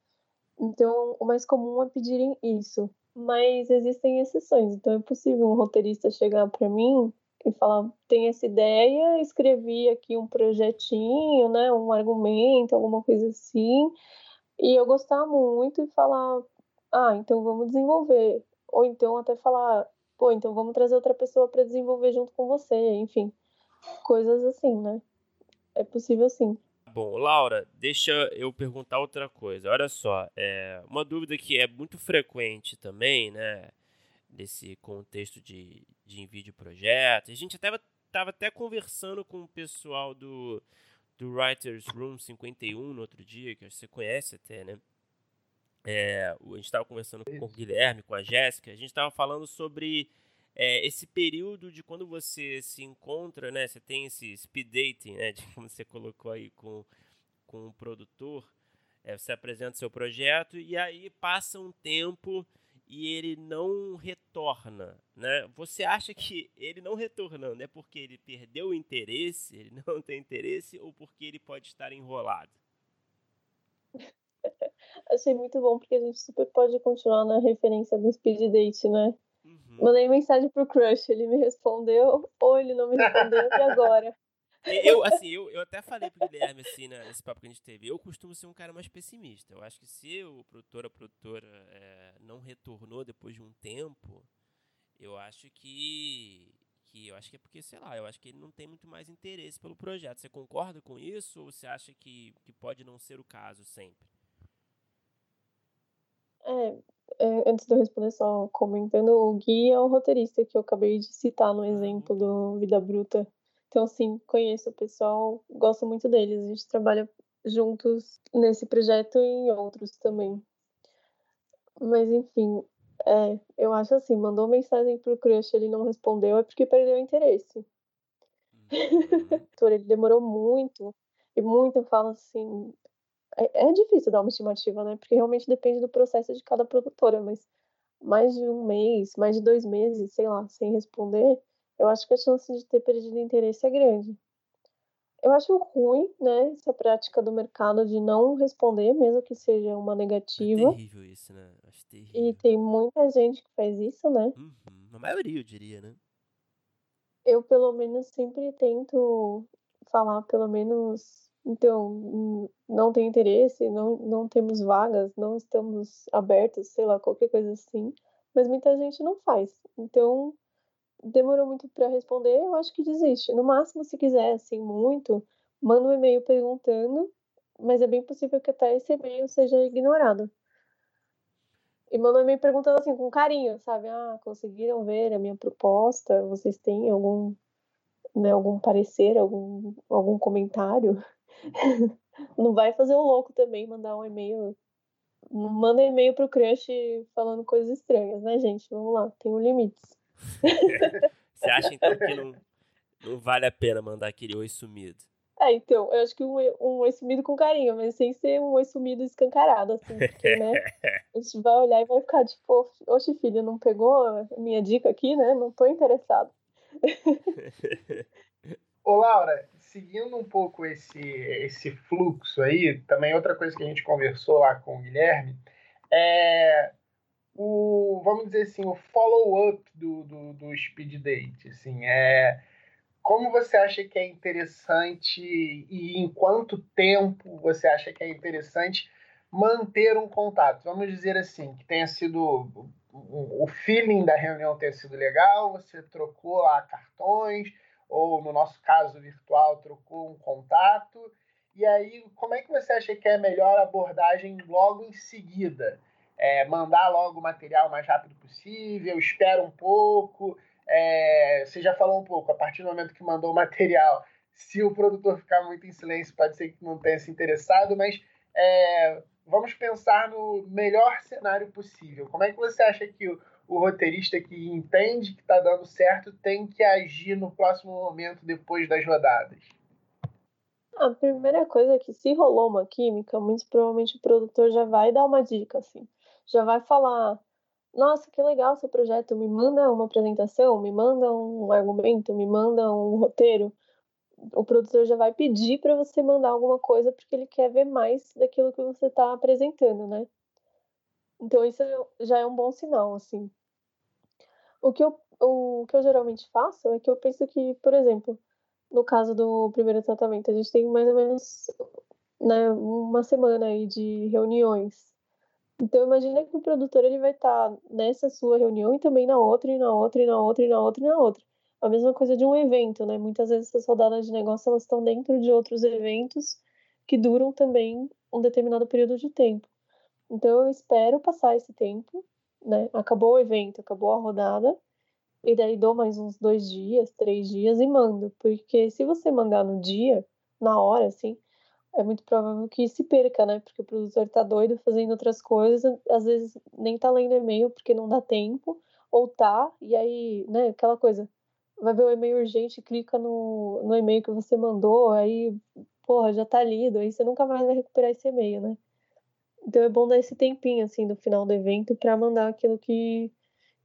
Speaker 3: Então, o mais comum é pedirem isso. Mas existem exceções. Então, é possível um roteirista chegar para mim e falar: tem essa ideia, escrevi aqui um projetinho, né, um argumento, alguma coisa assim, e eu gostar muito e falar: ah, então vamos desenvolver. Ou então até falar: pô, então vamos trazer outra pessoa para desenvolver junto com você. Enfim, coisas assim, né? É possível sim.
Speaker 2: Bom, Laura, deixa eu perguntar outra coisa. Olha só, é uma dúvida que é muito frequente também, né? Desse contexto de, de envio de projeto. A gente até estava até conversando com o pessoal do, do Writers Room 51 no outro dia, que você conhece até, né? É, a gente estava conversando com o Guilherme, com a Jéssica, a gente estava falando sobre é, esse período de quando você se encontra, né? Você tem esse speed dating, né? (laughs) De como você colocou aí com, com o produtor. É, você apresenta seu projeto e aí passa um tempo e ele não retorna, né? Você acha que ele não retornando é porque ele perdeu o interesse, ele (laughs) não tem interesse ou porque ele pode estar enrolado? (laughs)
Speaker 3: Achei muito bom porque a gente super pode continuar na referência do speed date, né? Uhum. Mandei mensagem pro crush, ele me respondeu, ou ele não me respondeu, e agora?
Speaker 2: Eu, assim, eu, eu até falei pro Guilherme, assim, né, nesse papo que a gente teve, eu costumo ser um cara mais pessimista. Eu acho que se o produtor, a produtora é, não retornou depois de um tempo, eu acho que, que. Eu acho que é porque, sei lá, eu acho que ele não tem muito mais interesse pelo projeto. Você concorda com isso ou você acha que, que pode não ser o caso sempre?
Speaker 3: É, é, antes de eu responder, só comentando, o Gui é o roteirista que eu acabei de citar no exemplo do Vida Bruta. Então, sim, conheço o pessoal, gosto muito deles. A gente trabalha juntos nesse projeto e em outros também. Mas, enfim, é, eu acho assim, mandou mensagem pro crush, ele não respondeu, é porque perdeu o interesse. Uhum. (laughs) ele demorou muito, e muito eu falo assim, é, é, difícil dar uma estimativa, né? Porque realmente depende do processo de cada produtora, mas mais de um mês, mais de dois meses, sei lá, sem responder, eu acho que a chance de ter perdido interesse é grande. Eu acho ruim, né, essa prática do mercado de não responder, mesmo que seja uma negativa.
Speaker 2: É terrível isso, né? Acho terrível.
Speaker 3: E tem muita gente que faz isso, né?
Speaker 2: Uhum. A maioria, eu diria, né?
Speaker 3: Eu, pelo menos, sempre tento falar, pelo menos, então, não tem interesse, não, não temos vagas, não estamos abertos, sei lá, qualquer coisa assim. Mas muita gente não faz. Então, demorou muito para responder, eu acho que desiste. No máximo, se quiser, assim, muito, manda um e-mail perguntando, mas é bem possível que até esse e-mail seja ignorado. E manda um e-mail perguntando assim, com carinho, sabe? Ah, conseguiram ver a minha proposta? Vocês têm algum, né, algum parecer, algum, algum comentário? (laughs) Não vai fazer o louco também, mandar um e-mail. Manda e-mail pro crush falando coisas estranhas, né, gente? Vamos lá, tem um limites. (laughs)
Speaker 2: Você acha então que não, não vale a pena mandar aquele oi sumido?
Speaker 3: É, então, eu acho que um, um oi sumido com carinho, mas sem ser um oi sumido escancarado, assim, porque, né, (laughs) a gente vai olhar e vai ficar tipo, oxe, filho, não pegou a minha dica aqui, né? Não tô interessado.
Speaker 1: Ô, Laura, seguindo um pouco esse, esse fluxo aí, também outra coisa que a gente conversou lá com o Guilherme, é o, vamos dizer assim, o follow-up do, do, do speed date, assim, é como você acha que é interessante e em quanto tempo você acha que é interessante manter um contato? Vamos dizer assim, que tenha sido o feeling da reunião tenha sido legal, você trocou lá cartões, ou no nosso caso virtual, trocou um contato, e aí como é que você acha que é a melhor abordagem logo em seguida? é, mandar logo o material o mais rápido possível, espera um pouco. É, você já falou um pouco, a partir do momento que mandou o material, se o produtor ficar muito em silêncio, pode ser que não tenha se interessado, mas é, vamos pensar no melhor cenário possível. Como é que você acha que o, o roteirista que entende que está dando certo tem que agir no próximo momento depois das rodadas?
Speaker 3: A primeira coisa é que se rolou uma química, muito provavelmente o produtor já vai dar uma dica, assim já vai falar: nossa, que legal seu projeto, me manda uma apresentação, me manda um argumento, me manda um roteiro. O produtor já vai pedir para você mandar alguma coisa porque ele quer ver mais daquilo que você está apresentando, né? Então isso já é um bom sinal, assim. O que eu, o que eu geralmente faço é que eu penso que, por exemplo, no caso do primeiro tratamento, a gente tem mais ou menos né, uma semana aí de reuniões então imagina que o produtor ele vai estar tá nessa sua reunião e também na outra, e na outra, e na outra, e na outra, e na outra. A mesma coisa de um evento, né? Muitas vezes essas rodadas de negócio elas estão dentro de outros eventos que duram também um determinado período de tempo. Então eu espero passar esse tempo, né? Acabou o evento, acabou a rodada, e daí dou mais uns dois dias, três dias e mando. Porque se você mandar no dia, na hora, assim, é muito provável que se perca, né? Porque o produtor tá doido fazendo outras coisas, às vezes nem tá lendo e-mail porque não dá tempo, ou tá, e aí, né, aquela coisa, vai ver o e-mail urgente, clica no, no e-mail que você mandou, aí, porra, já tá lido, aí você nunca mais vai recuperar esse e-mail, né? Então é bom dar esse tempinho, assim, do final do evento para mandar aquilo que,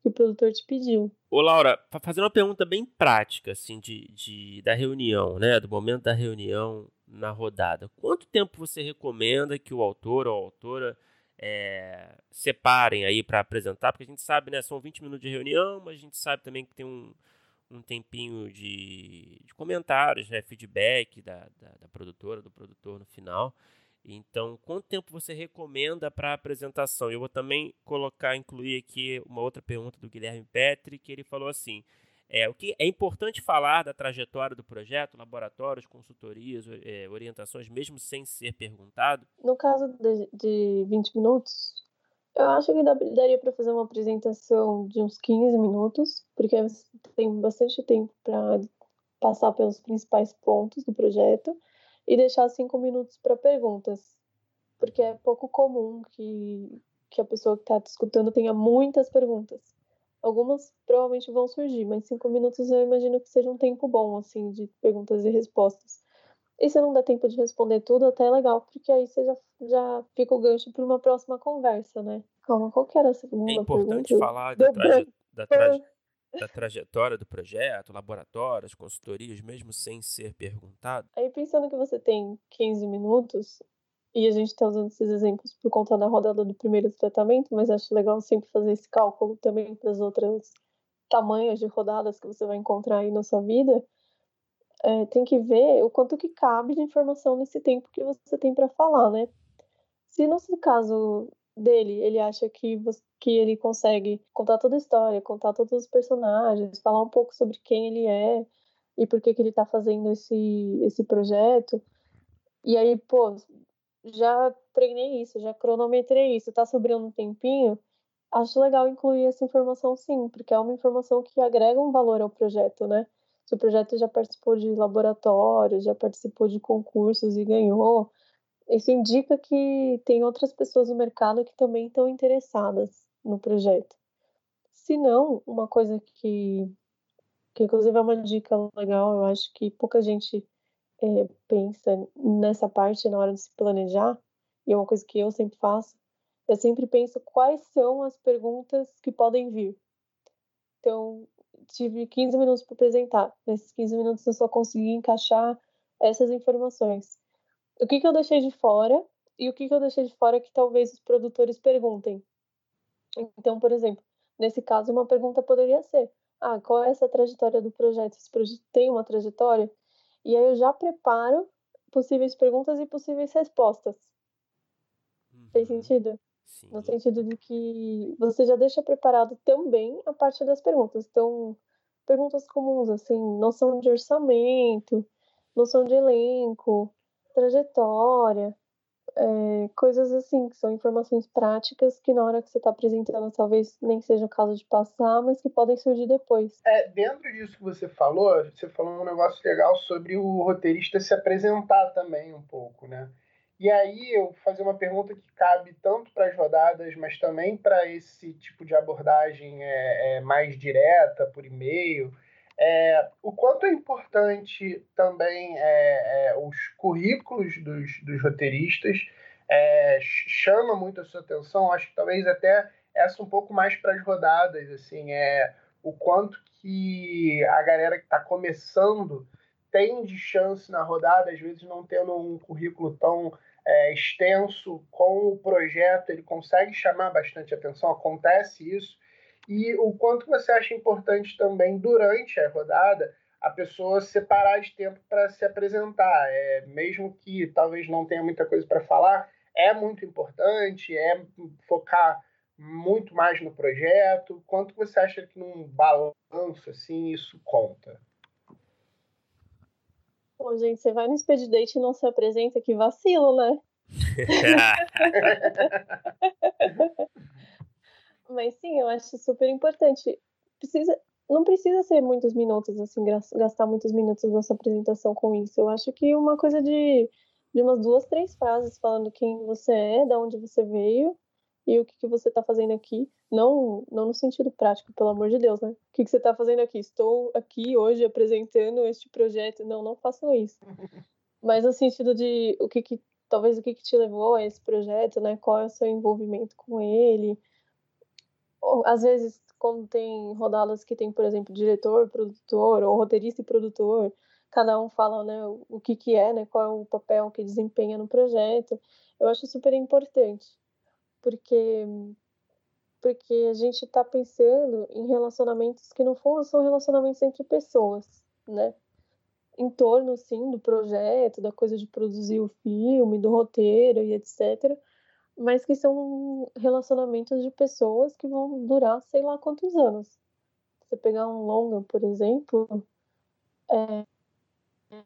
Speaker 3: que o produtor te pediu.
Speaker 2: Ô, Laura, fazer uma pergunta bem prática, assim, de, de, da reunião, né? Do momento da reunião na rodada. Quanto tempo você recomenda que o autor ou a autora é, separem aí para apresentar? Porque a gente sabe, né? São 20 minutos de reunião, mas a gente sabe também que tem um, um tempinho de, de comentários, né? Feedback da, da, da produtora, do produtor no final. Então, quanto tempo você recomenda para a apresentação? Eu vou também colocar, incluir aqui uma outra pergunta do Guilherme Petri, que ele falou assim: é, o que é importante falar da trajetória do projeto, laboratórios, consultorias, é, orientações, mesmo sem ser perguntado?
Speaker 3: No caso de, de 20 minutos, eu acho que daria para fazer uma apresentação de uns 15 minutos, porque tem bastante tempo para passar pelos principais pontos do projeto e deixar cinco minutos para perguntas, porque é pouco comum que, que a pessoa que está escutando tenha muitas perguntas. Algumas provavelmente vão surgir, mas cinco minutos eu imagino que seja um tempo bom, assim, de perguntas e respostas. E se não der tempo de responder tudo, até é legal, porque aí você já, já fica o gancho para uma próxima conversa, né? Calma, qual que era a segunda
Speaker 2: É importante
Speaker 3: pergunta?
Speaker 2: falar da, traje, da, traje, da trajetória do projeto, laboratórios, consultorias, mesmo sem ser perguntado.
Speaker 3: Aí pensando que você tem 15 minutos, e a gente está usando esses exemplos por conta da rodada do primeiro tratamento, mas acho legal sempre fazer esse cálculo também para as outras tamanhos de rodadas que você vai encontrar aí na sua vida é, tem que ver o quanto que cabe de informação nesse tempo que você tem para falar, né? Se no caso dele, ele acha que, que ele consegue contar toda a história, contar todos os personagens, falar um pouco sobre quem ele é e por que, que ele está fazendo esse, esse projeto. E aí, pô, já treinei isso, já cronometrei isso, tá sobrando um tempinho. Acho legal incluir essa informação sim, porque é uma informação que agrega um valor ao projeto, né? se o projeto já participou de laboratórios, já participou de concursos e ganhou, isso indica que tem outras pessoas no mercado que também estão interessadas no projeto. Se não, uma coisa que, que inclusive é uma dica legal, eu acho que pouca gente é, pensa nessa parte na hora de se planejar, e é uma coisa que eu sempre faço, eu sempre penso quais são as perguntas que podem vir. Então, tive 15 minutos para apresentar. Nesses 15 minutos eu só consegui encaixar essas informações. O que, que eu deixei de fora e o que, que eu deixei de fora que talvez os produtores perguntem. Então, por exemplo, nesse caso, uma pergunta poderia ser: ah, qual é essa trajetória do projeto? Esse projeto tem uma trajetória? E aí eu já preparo possíveis perguntas e possíveis respostas. Uhum. Fez sentido? Sim. No sentido de que você já deixa preparado também a parte das perguntas. Então, perguntas comuns, assim, noção de orçamento, noção de elenco, trajetória, é, coisas assim, que são informações práticas que na hora que você está apresentando talvez nem seja o caso de passar, mas que podem surgir depois.
Speaker 1: É, dentro disso que você falou, você falou um negócio legal sobre o roteirista se apresentar também um pouco, né? E aí eu fazer uma pergunta que cabe tanto para as rodadas, mas também para esse tipo de abordagem é, é mais direta, por e-mail. É, o quanto é importante também é, é os currículos dos, dos roteiristas é, chama muito a sua atenção. Acho que talvez até essa um pouco mais para as rodadas, assim, é o quanto que a galera que está começando tem de chance na rodada, às vezes não tendo um currículo tão é, extenso com o projeto, ele consegue chamar bastante atenção, acontece isso. E o quanto você acha importante também, durante a rodada, a pessoa separar de tempo para se apresentar. É, mesmo que talvez não tenha muita coisa para falar, é muito importante, é focar muito mais no projeto. Quanto você acha que num balanço assim isso conta?
Speaker 3: Pô, gente, você vai no speed date e não se apresenta, que vacilo, né? (laughs) (laughs) Mas sim, eu acho super importante. Precisa, não precisa ser muitos minutos, assim, gastar muitos minutos dessa apresentação com isso. Eu acho que uma coisa de, de umas duas, três frases falando quem você é, de onde você veio e o que, que você está fazendo aqui. Não, não no sentido prático, pelo amor de Deus, né? O que, que você está fazendo aqui? Estou aqui hoje apresentando este projeto. Não, não façam isso. (laughs) Mas no sentido de o que, que talvez o que, que te levou a esse projeto, né? Qual é o seu envolvimento com ele? Às vezes, quando tem rodadas que tem, por exemplo, diretor, produtor, ou roteirista e produtor, cada um fala, né, o que que é, né? Qual é o papel que desempenha no projeto. Eu acho super importante, porque porque a gente está pensando em relacionamentos que no fundo são relacionamentos entre pessoas, né? Em torno, sim, do projeto, da coisa de produzir o filme, do roteiro e etc. Mas que são relacionamentos de pessoas que vão durar sei lá quantos anos. Você pegar um longa, por exemplo, é,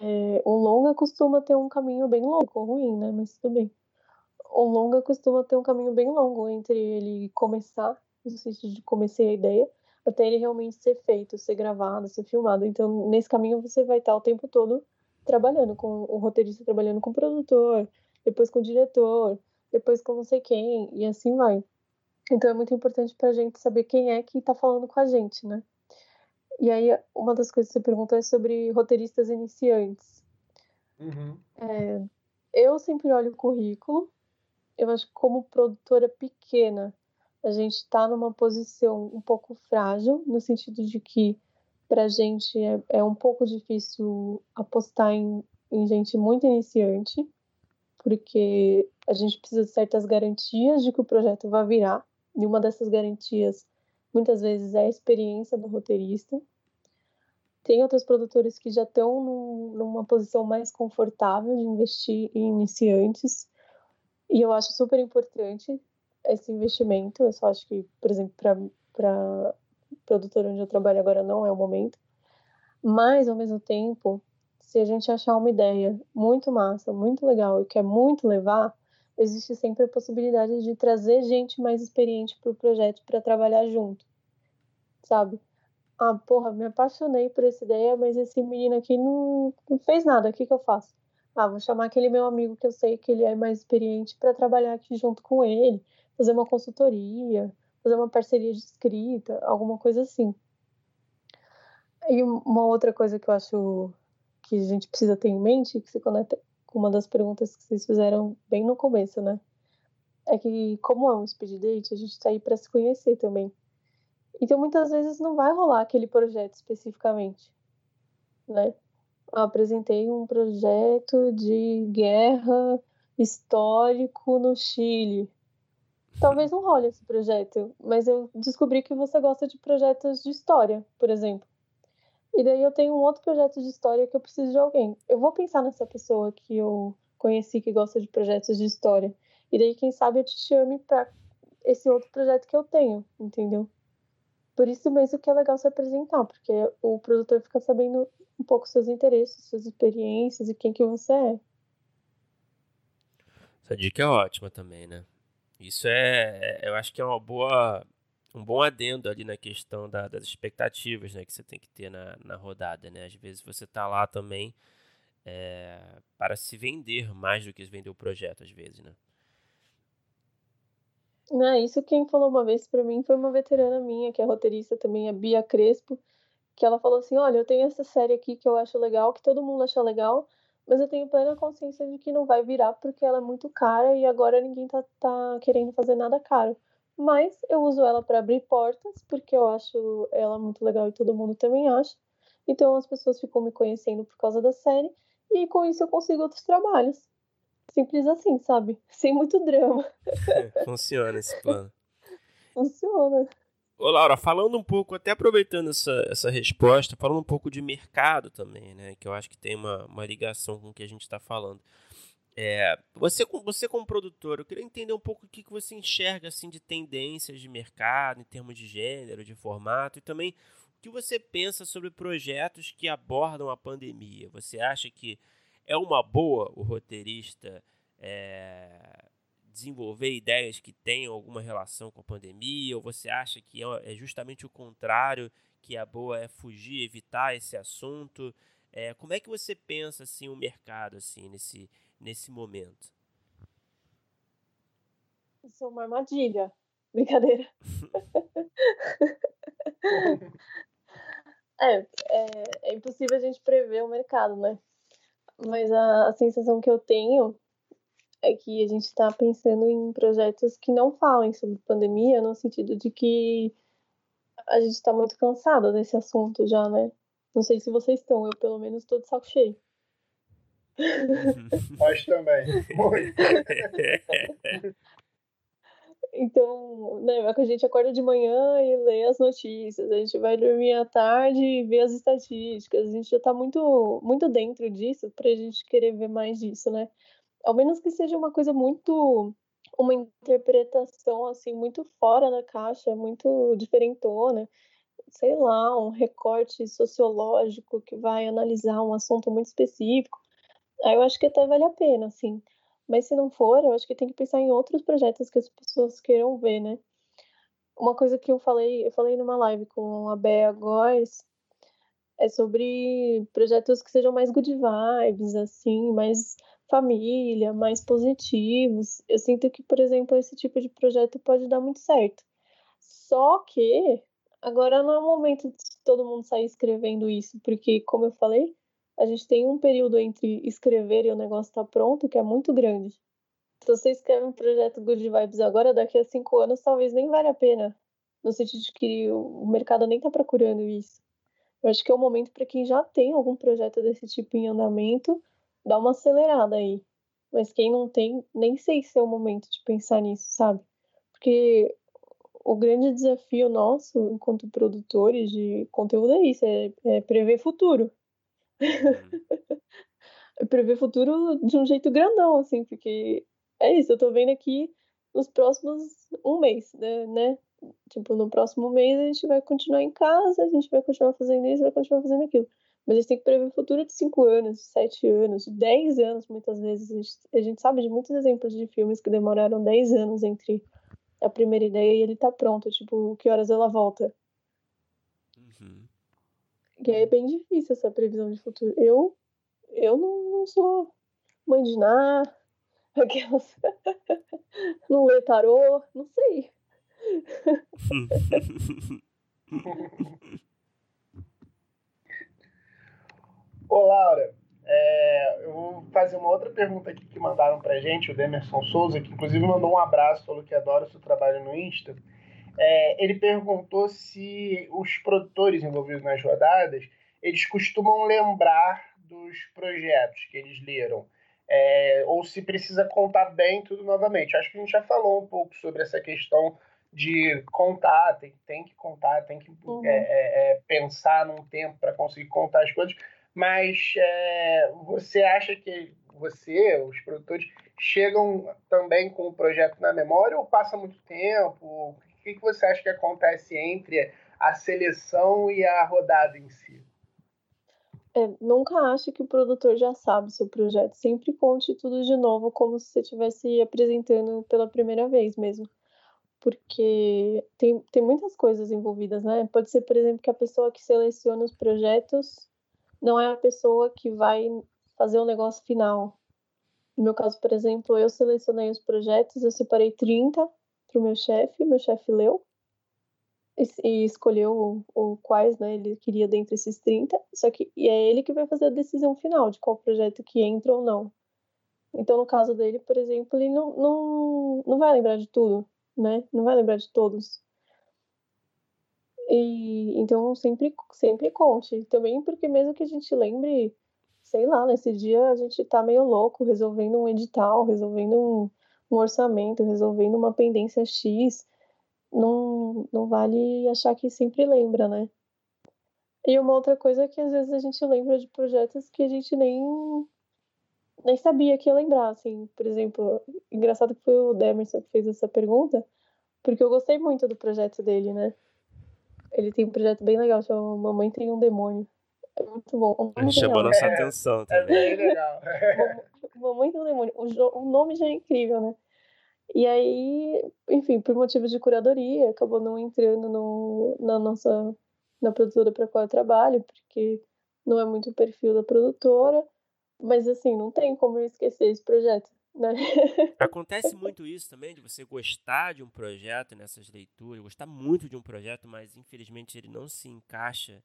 Speaker 3: é, longa costuma ter um caminho bem longo, ruim, né? Mas tudo bem o longa costuma ter um caminho bem longo entre ele começar, no sentido de comecei a ideia, até ele realmente ser feito, ser gravado, ser filmado. Então, nesse caminho você vai estar o tempo todo trabalhando com o roteirista, trabalhando com o produtor, depois com o diretor, depois com não sei quem, e assim vai. Então é muito importante para a gente saber quem é que está falando com a gente, né? E aí, uma das coisas que você perguntou é sobre roteiristas iniciantes.
Speaker 1: Uhum.
Speaker 3: É, eu sempre olho o currículo. Eu acho que, como produtora pequena, a gente está numa posição um pouco frágil, no sentido de que para a gente é, é, um pouco difícil apostar em, em gente muito iniciante, porque a gente precisa de certas garantias de que o projeto vai virar, e uma dessas garantias muitas vezes é a experiência do roteirista. Tem outros produtores que já estão num, numa posição mais confortável de investir em iniciantes, e eu acho super importante esse investimento. Eu só acho que, por exemplo, para produtora onde eu trabalho agora não é o momento. Mas, ao mesmo tempo, se a gente achar uma ideia muito massa, muito legal e quer muito levar, existe sempre a possibilidade de trazer gente mais experiente para o projeto para trabalhar junto, sabe? Ah, porra, me apaixonei por essa ideia, mas esse menino aqui não, não fez nada, o que, que eu faço? Ah, vou chamar aquele meu amigo que eu sei que ele é mais experiente para trabalhar aqui junto com ele, fazer uma consultoria, fazer uma parceria de escrita, alguma coisa assim. E uma outra coisa que eu acho que a gente precisa ter em mente, que se conecta com uma das perguntas que vocês fizeram bem no começo, né? É que, como é um speed date, a gente tá aí para se conhecer também. Então, muitas vezes não vai rolar aquele projeto especificamente, né? Eu apresentei um projeto de guerra histórico no Chile. Talvez não role esse projeto, mas eu descobri que você gosta de projetos de história, por exemplo. E daí eu tenho um outro projeto de história que eu preciso de alguém. Eu vou pensar nessa pessoa que eu conheci que gosta de projetos de história. E daí, quem sabe, eu te chame para esse outro projeto que eu tenho, entendeu? Por isso mesmo que é legal se apresentar, porque o produtor fica sabendo um pouco seus interesses, suas experiências e quem que você é.
Speaker 2: Essa dica é ótima também, né? Isso é, eu acho que é uma boa um bom adendo ali na questão da, das expectativas né, que você tem que ter na, na rodada. Né? Às vezes você está lá também é, para se vender mais do que vender o projeto, às vezes. Né?
Speaker 3: Não, isso quem falou uma vez para mim foi uma veterana minha, que é roteirista também, a Bia Crespo, que ela falou assim: Olha, eu tenho essa série aqui que eu acho legal, que todo mundo acha legal, mas eu tenho plena consciência de que não vai virar porque ela é muito cara e agora ninguém tá, tá querendo fazer nada caro mas eu uso ela para abrir portas, porque eu acho ela muito legal e todo mundo também acha. Então as pessoas ficam me conhecendo por causa da série e com isso eu consigo outros trabalhos. Simples assim, sabe? (laughs) Sem muito drama.
Speaker 2: Funciona esse plano. (laughs)
Speaker 3: Funciona.
Speaker 2: Ô Laura, falando um pouco, até aproveitando essa, essa resposta, falando um pouco de mercado também, né? Que eu acho que tem uma, uma ligação com o que a gente está falando. É, você, você como produtor, eu queria entender um pouco o que, que você enxerga assim de tendências de mercado, em termos de gênero, de formato, e também o que você pensa sobre projetos que abordam a pandemia. Você acha que é uma boa o roteirista é, desenvolver ideias que tenham alguma relação com a pandemia, ou você acha que é, é justamente o contrário, que a boa é fugir, evitar esse assunto? É, como é que você pensa assim o mercado assim nesse nesse momento?
Speaker 3: Isso é uma armadilha. (laughs) Brincadeira. (laughs) é, é, é, impossível a gente prever o mercado, né? Mas a, a sensação que eu tenho é que a gente está pensando em projetos que não falem sobre pandemia, no sentido de que a gente está muito cansado desse assunto já, né? Não sei se vocês estão, eu pelo menos estou de saco cheio. (laughs)
Speaker 1: Nós também. (laughs)
Speaker 3: Então, né, é a gente acorda de manhã e lê as notícias, a gente vai dormir à tarde e vê as estatísticas, a gente já está muito, muito dentro disso para a gente querer ver mais disso, né? Ao menos que seja uma coisa muito, uma interpretação assim muito fora da caixa, muito diferentona, sei lá, um recorte sociológico que vai analisar um assunto muito específico. Aí eu acho que até vale a pena, assim. Mas se não for, eu acho que tem que pensar em outros projetos que as pessoas queiram ver, né? uma coisa que eu falei, eu falei numa live com a Bea Góes, é sobre projetos que sejam mais good vibes, assim, mais família, mais positivos. Eu sinto que, por exemplo, esse tipo de projeto pode dar muito certo. Só que agora não é o momento de todo mundo sair escrevendo isso, porque, como eu falei, a gente tem um período entre escrever e o negócio estar tá pronto que é muito grande. Se você escreve um projeto Good Vibes agora, daqui a cinco anos talvez nem vale a pena. No sentido de que o mercado nem está procurando isso. Eu acho que é o momento para quem já tem algum projeto desse tipo em andamento, dar uma acelerada aí. Mas quem não tem, nem sei se é o momento de pensar nisso, sabe? Porque o grande desafio nosso, enquanto produtores de conteúdo, é isso: é, é prever futuro. Uhum. (laughs) prever futuro de um jeito grandão, assim, porque é isso, eu tô vendo aqui nos próximos um mês, né, né? Tipo, no próximo mês a gente vai continuar em casa, a gente vai continuar fazendo isso, vai continuar fazendo aquilo. Mas a gente tem que prever o futuro de 5 anos, 7 anos, 10 anos, muitas vezes. A gente, a gente, sabe de muitos exemplos de filmes que demoraram 10 anos entre a primeira ideia e ele tá pronto. Tipo, que horas ela volta? Uhum. Que é bem difícil essa previsão de futuro. Eu, eu não, não sou mãe de nada, (laughs) aquelas. não lê tarô, não sei.
Speaker 1: Ô, Laura, é, eu vou fazer uma outra pergunta aqui que mandaram pra gente, o Demerson Souza, que inclusive mandou um abraço, falou que adora o seu trabalho no Insta. É, ele perguntou se os produtores envolvidos nas rodadas, eles costumam lembrar dos projetos que eles leram. É, ou se precisa contar bem tudo novamente. Acho que a gente já falou um pouco sobre essa questão de contar, tem, tem que contar, tem que uhum. é, é, é pensar num tempo para conseguir contar as coisas, mas é, você acha que você, os produtores, chegam também com o projeto na memória ou passa muito tempo? O que, que você acha que acontece entre a seleção e a rodada em si?
Speaker 3: É, nunca ache que o produtor já sabe seu projeto. Sempre conte tudo de novo, como se você estivesse apresentando pela primeira vez mesmo porque tem, tem muitas coisas envolvidas, né? Pode ser, por exemplo, que a pessoa que seleciona os projetos não é a pessoa que vai fazer o negócio final. No meu caso, por exemplo, eu selecionei os projetos, eu separei 30 para o meu chefe, meu chefe leu e, e escolheu o, o, quais né, ele queria dentre esses 30, só que e é ele que vai fazer a decisão final de qual projeto que entra ou não. Então, no caso dele, por exemplo, ele não, não, não vai lembrar de tudo né? Não vai lembrar de todos. E então sempre sempre conte. Também porque mesmo que a gente lembre, sei lá, nesse dia a gente tá meio louco resolvendo um edital, resolvendo um, um orçamento, resolvendo uma pendência X, não não vale achar que sempre lembra, né? E uma outra coisa é que às vezes a gente lembra de projetos que a gente nem nem sabia que ia lembrar, assim, por exemplo, engraçado que foi o Demerson que fez essa pergunta, porque eu gostei muito do projeto dele, né? Ele tem um projeto bem legal, chama Mamãe Tem um Demônio. É muito bom.
Speaker 2: Chamou nossa é, atenção também.
Speaker 1: É bem legal.
Speaker 3: Mamãe Tem um Demônio. O, o nome já é incrível, né? E aí, enfim, por motivos de curadoria, acabou não entrando no, na nossa na produtora para qual eu trabalho, porque não é muito o perfil da produtora. Mas assim, não tem como eu esquecer esse projeto. Né? (laughs)
Speaker 2: Acontece muito isso também, de você gostar de um projeto nessas leituras, gostar muito de um projeto, mas infelizmente ele não se encaixa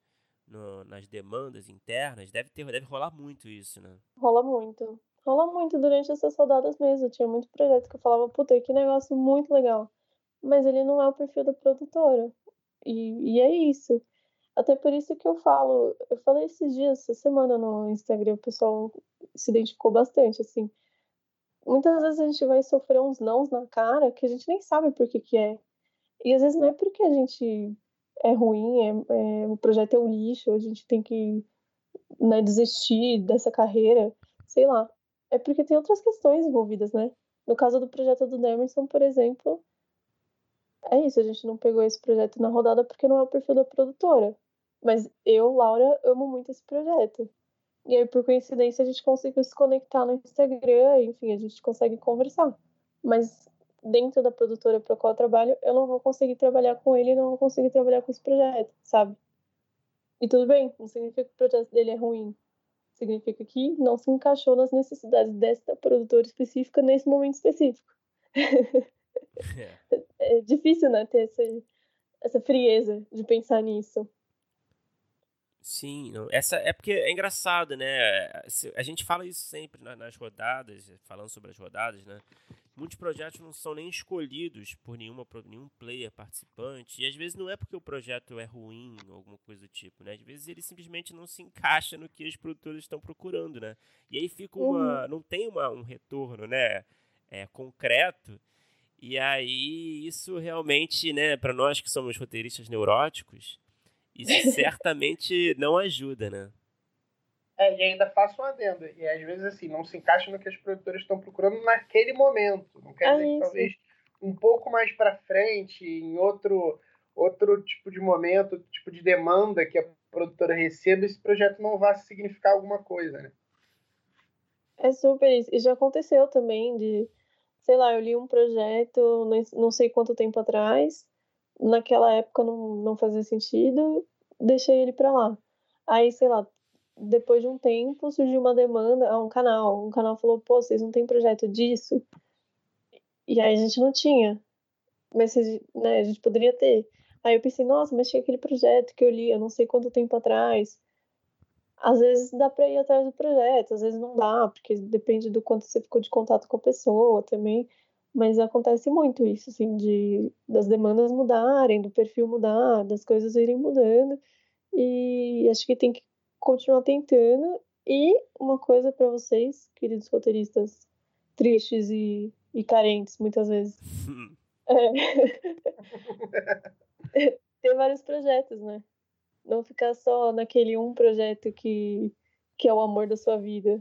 Speaker 2: no, nas demandas internas. Deve ter, deve rolar muito isso, né?
Speaker 3: Rola muito. Rola muito durante essas rodadas mesmo. Tinha muito projeto que eu falava, puta, que negócio muito legal. Mas ele não é o perfil da produtora. E, e é isso. Até por isso que eu falo, eu falei esses dias, essa semana no Instagram, o pessoal se identificou bastante, assim. Muitas vezes a gente vai sofrer uns nãos na cara que a gente nem sabe por que que é. E às vezes não é porque a gente é ruim, é, é o projeto é um lixo, a gente tem que né, desistir dessa carreira, sei lá. É porque tem outras questões envolvidas, né? No caso do projeto do Demerson, por exemplo, é isso, a gente não pegou esse projeto na rodada porque não é o perfil da produtora. Mas eu, Laura, amo muito esse projeto. E aí, por coincidência, a gente conseguiu se conectar no Instagram, enfim, a gente consegue conversar. Mas dentro da produtora para qual eu trabalho, eu não vou conseguir trabalhar com ele, não vou conseguir trabalhar com esse projeto, sabe? E tudo bem, não significa que o projeto dele é ruim. Significa que não se encaixou nas necessidades desta produtora específica nesse momento específico. (laughs) É, é difícil, né, ter essa, essa frieza de pensar nisso.
Speaker 2: Sim, não. essa é porque é engraçado, né? A gente fala isso sempre nas rodadas, falando sobre as rodadas, né? Muitos projetos não são nem escolhidos por nenhuma, por nenhum player participante, e às vezes não é porque o projeto é ruim ou alguma coisa do tipo, né? Às vezes ele simplesmente não se encaixa no que os produtores estão procurando, né? E aí fica uma. Uhum. não tem uma, um retorno, né? É, concreto. E aí isso realmente, né, para nós que somos roteiristas neuróticos, isso certamente não ajuda, né?
Speaker 1: É, e ainda faço um adendo. E às vezes, assim, não se encaixa no que as produtoras estão procurando naquele momento. Não quer é dizer que talvez um pouco mais para frente, em outro, outro tipo de momento, tipo de demanda que a produtora receba, esse projeto não vá significar alguma coisa, né?
Speaker 3: É super isso. E já aconteceu também de, sei lá, eu li um projeto não sei quanto tempo atrás, naquela época não, não fazia sentido, deixei ele para lá. Aí, sei lá, depois de um tempo surgiu uma demanda a um canal. Um canal falou: pô, vocês não têm projeto disso? E aí a gente não tinha. Mas né, a gente poderia ter. Aí eu pensei: nossa, mas tinha aquele projeto que eu li, eu não sei quanto tempo atrás. Às vezes dá para ir atrás do projeto, às vezes não dá, porque depende do quanto você ficou de contato com a pessoa também. Mas acontece muito isso, assim, de das demandas mudarem, do perfil mudar, das coisas irem mudando. E acho que tem que continuar tentando. E uma coisa para vocês, queridos roteiristas tristes e, e carentes, muitas vezes. (laughs) é... (laughs) ter vários projetos, né? Não ficar só naquele um projeto que, que é o amor da sua vida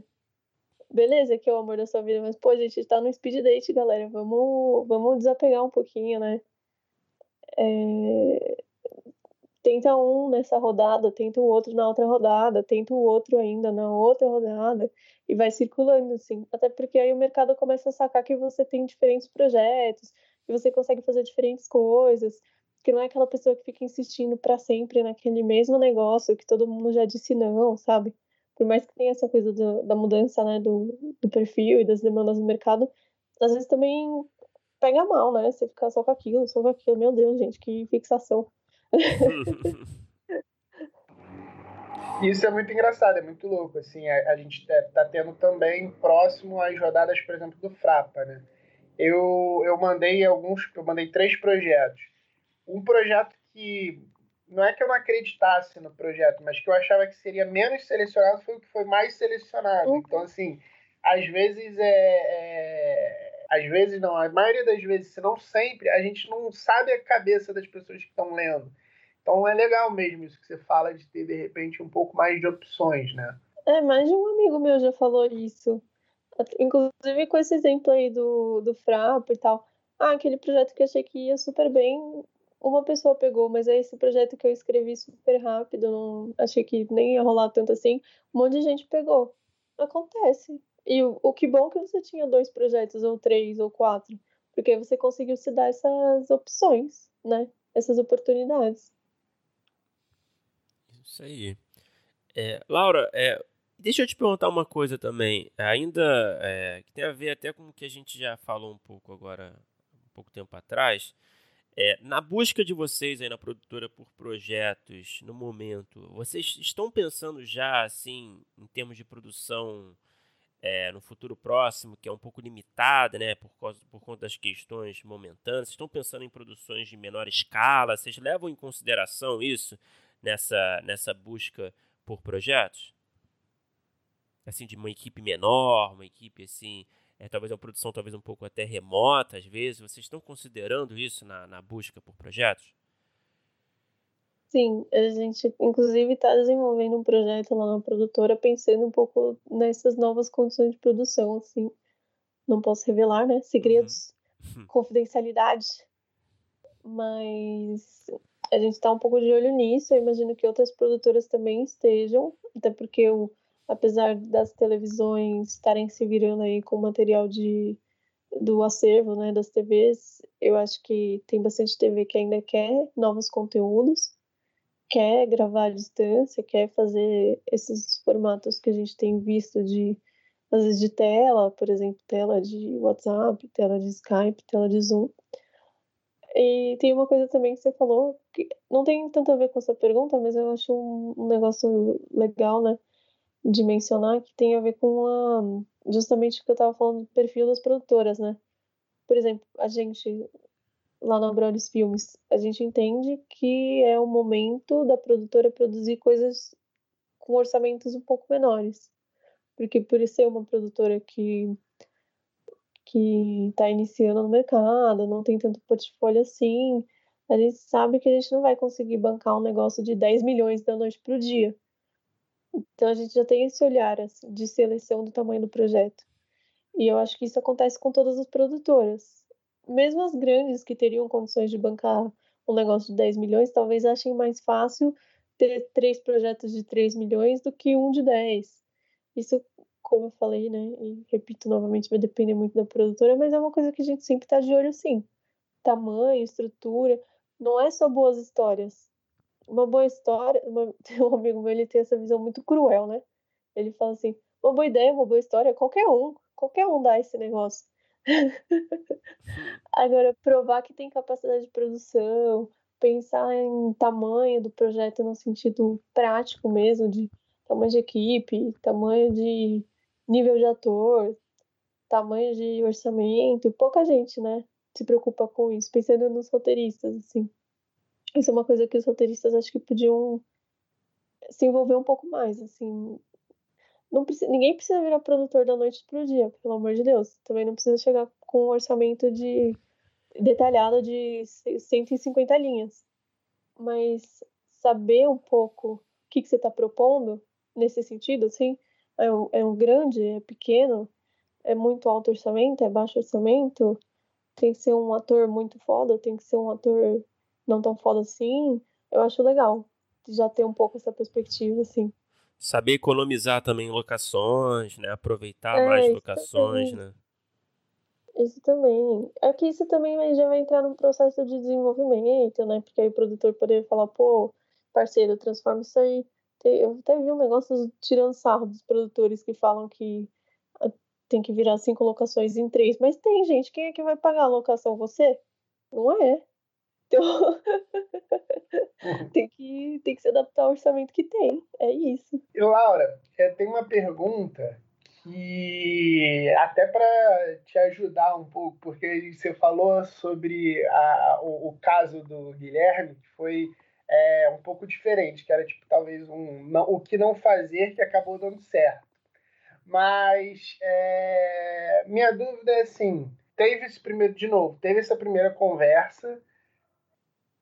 Speaker 3: beleza que é o amor da sua vida, mas, pô, a gente tá no speed date, galera. Vamos, vamos desapegar um pouquinho, né? É... Tenta um nessa rodada, tenta o outro na outra rodada, tenta o outro ainda na outra rodada, e vai circulando, assim. Até porque aí o mercado começa a sacar que você tem diferentes projetos, que você consegue fazer diferentes coisas, que não é aquela pessoa que fica insistindo para sempre naquele mesmo negócio que todo mundo já disse não, sabe? Por mais que tenha essa coisa do, da mudança, né, do, do perfil e das demandas do mercado, às vezes também pega mal, né? Você ficar só com aquilo, só com aquilo. Meu Deus, gente, que fixação. (laughs)
Speaker 1: Isso é muito engraçado, é muito louco. Assim, a, a gente tá, tá tendo também próximo às rodadas, por exemplo, do Frapa, né? Eu, eu mandei alguns, eu mandei três projetos. Um projeto que não é que eu não acreditasse no projeto, mas que eu achava que seria menos selecionado foi o que foi mais selecionado. Uhum. Então, assim, às vezes é, é, Às vezes não, a maioria das vezes, se não sempre, a gente não sabe a cabeça das pessoas que estão lendo. Então é legal mesmo isso que você fala de ter, de repente, um pouco mais de opções, né?
Speaker 3: É, mais de um amigo meu já falou isso. Inclusive com esse exemplo aí do, do Frapo e tal. Ah, aquele projeto que eu achei que ia super bem, uma pessoa pegou, mas é esse projeto que eu escrevi super rápido, não achei que nem ia rolar tanto assim. Um monte de gente pegou. Acontece. E o, o que bom que você tinha dois projetos, ou três, ou quatro, porque você conseguiu se dar essas opções, né? Essas oportunidades.
Speaker 2: Isso aí. É, Laura, é, deixa eu te perguntar uma coisa também, ainda é, que tem a ver até com o que a gente já falou um pouco agora, um pouco tempo atrás. É, na busca de vocês aí na produtora por projetos no momento, vocês estão pensando já assim em termos de produção é, no futuro próximo, que é um pouco limitada, né, por, causa, por conta das questões momentâneas? Vocês estão pensando em produções de menor escala? Vocês levam em consideração isso nessa, nessa busca por projetos? Assim, de uma equipe menor, uma equipe assim é, talvez uma produção talvez um pouco até remota às vezes. Vocês estão considerando isso na, na busca por projetos?
Speaker 3: Sim, a gente inclusive está desenvolvendo um projeto lá na produtora pensando um pouco nessas novas condições de produção, assim. Não posso revelar, né? Segredos, uhum. confidencialidade. Mas a gente está um pouco de olho nisso. Eu imagino que outras produtoras também estejam, até porque o apesar das televisões estarem se virando aí com material de, do acervo, né, das TVs, eu acho que tem bastante TV que ainda quer novos conteúdos, quer gravar à distância, quer fazer esses formatos que a gente tem visto de às vezes de tela, por exemplo, tela de WhatsApp, tela de Skype, tela de Zoom. E tem uma coisa também que você falou, que não tem tanto a ver com essa pergunta, mas eu acho um, negócio legal, né, de mencionar, que tem a ver com a, justamente o que eu estava falando do perfil das produtoras, né? Por exemplo, a gente, lá na Brothers Filmes, a gente entende que é o momento da produtora produzir coisas com orçamentos um pouco menores. Porque por ser uma produtora que que está iniciando no mercado, não tem tanto portfólio assim, a gente sabe que a gente não vai conseguir bancar um negócio de 10 milhões da noite para o dia. Então a gente já tem esse olhar assim, de seleção do tamanho do projeto. E eu acho que isso acontece com todas as produtoras. Mesmo as grandes que teriam condições de bancar um negócio de 10 milhões, talvez achem mais fácil ter três projetos de 3 milhões do que um de 10. Isso, como eu falei, né, e repito novamente, vai depender muito da produtora, mas é uma coisa que a gente sempre está de olho sim. Tamanho, estrutura, não é só boas histórias uma boa história. Uma, (laughs) um amigo meu ele tem essa visão muito cruel, né? Ele fala assim: uma boa ideia, uma boa história, qualquer um, qualquer um dá esse negócio. (laughs) Agora, provar que tem capacidade de produção, pensar em tamanho do projeto no sentido prático mesmo, de tamanho de equipe, tamanho de nível de ator, tamanho de orçamento, pouca gente, né, se preocupa com isso, pensando nos roteiristas, assim. Isso é uma coisa que os roteiristas acho que podiam se envolver um pouco mais, assim. Não precisa, ninguém precisa virar produtor da noite pro dia, pelo amor de Deus. Também não precisa chegar com um orçamento de detalhado de 150 linhas. Mas saber um pouco o que, que você está propondo nesse sentido, assim, é um, é um grande, é pequeno, é muito alto orçamento, é baixo orçamento, tem que ser um ator muito foda, tem que ser um ator não tão foda assim, eu acho legal já ter um pouco essa perspectiva, assim.
Speaker 2: Saber economizar também locações, né? Aproveitar é, mais locações,
Speaker 3: também.
Speaker 2: né?
Speaker 3: Isso também. É que isso também já vai entrar num processo de desenvolvimento, né? Porque aí o produtor poderia falar, pô, parceiro, transforma isso aí. Eu até vi um negócio tirando sarro dos produtores que falam que ah, tem que virar cinco locações em três. Mas tem, gente. Quem é que vai pagar a locação? Você? Não é. Então, uhum. (laughs) tem, que, tem que se adaptar ao orçamento que tem. É isso.
Speaker 1: E Laura, é, tem uma pergunta que até para te ajudar um pouco, porque você falou sobre a, o, o caso do Guilherme, que foi é, um pouco diferente, que era tipo talvez um não, o que não fazer que acabou dando certo. Mas é, minha dúvida é assim, teve esse primeiro de novo, teve essa primeira conversa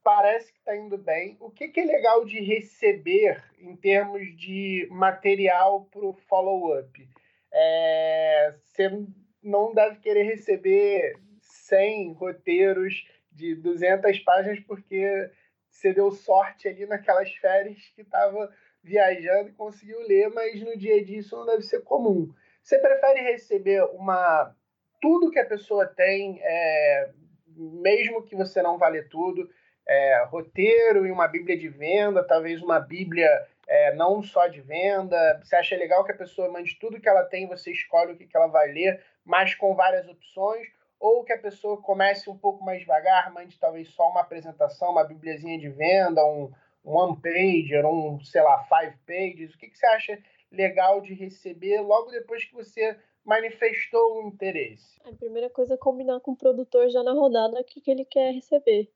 Speaker 1: parece que está indo bem. O que, que, é legal de receber em termos de material para o follow-up? É, você não deve querer receber 100 roteiros de 200 páginas porque você deu sorte ali naquelas férias que estava viajando e conseguiu ler, mas no dia a dia isso não deve ser comum. Você prefere receber uma tudo que a pessoa tem, é, mesmo que você não vale tudo, é, roteiro e uma Bíblia de venda, talvez uma Bíblia é, não só de venda. Você acha legal que a pessoa mande tudo que ela tem, você escolhe o que, que ela vai ler, mas com várias opções, ou que a pessoa comece um pouco mais devagar, mande talvez só uma apresentação, uma Bíbliazinha de venda, um, um one pager, um, sei lá, five pages. O que, que você acha legal de receber logo depois que você manifestou o interesse?
Speaker 3: A primeira coisa é combinar com o produtor já na rodada o que, que ele quer receber.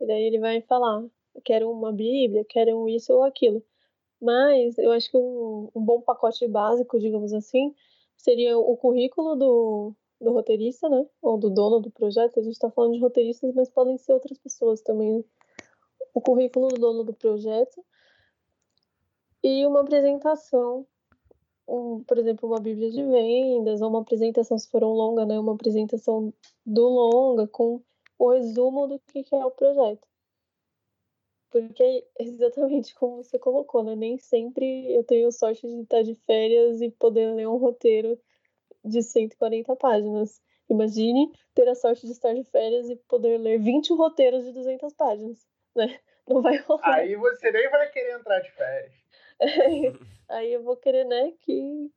Speaker 3: E daí ele vai falar, quero uma Bíblia, quero isso ou aquilo. Mas eu acho que um, um bom pacote básico, digamos assim, seria o currículo do, do roteirista, né? Ou do dono do projeto. A gente está falando de roteiristas, mas podem ser outras pessoas também. O currículo do dono do projeto e uma apresentação, um, por exemplo, uma bíblia de vendas, ou uma apresentação, se for um longa, né? Uma apresentação do longa com o resumo do que é o projeto. Porque é exatamente como você colocou, né? Nem sempre eu tenho sorte de estar de férias e poder ler um roteiro de 140 páginas. Imagine ter a sorte de estar de férias e poder ler 20 roteiros de 200 páginas, né? (laughs) Não vai rolar.
Speaker 1: Aí você nem vai querer entrar de férias. (laughs)
Speaker 3: aí eu vou querer, né, que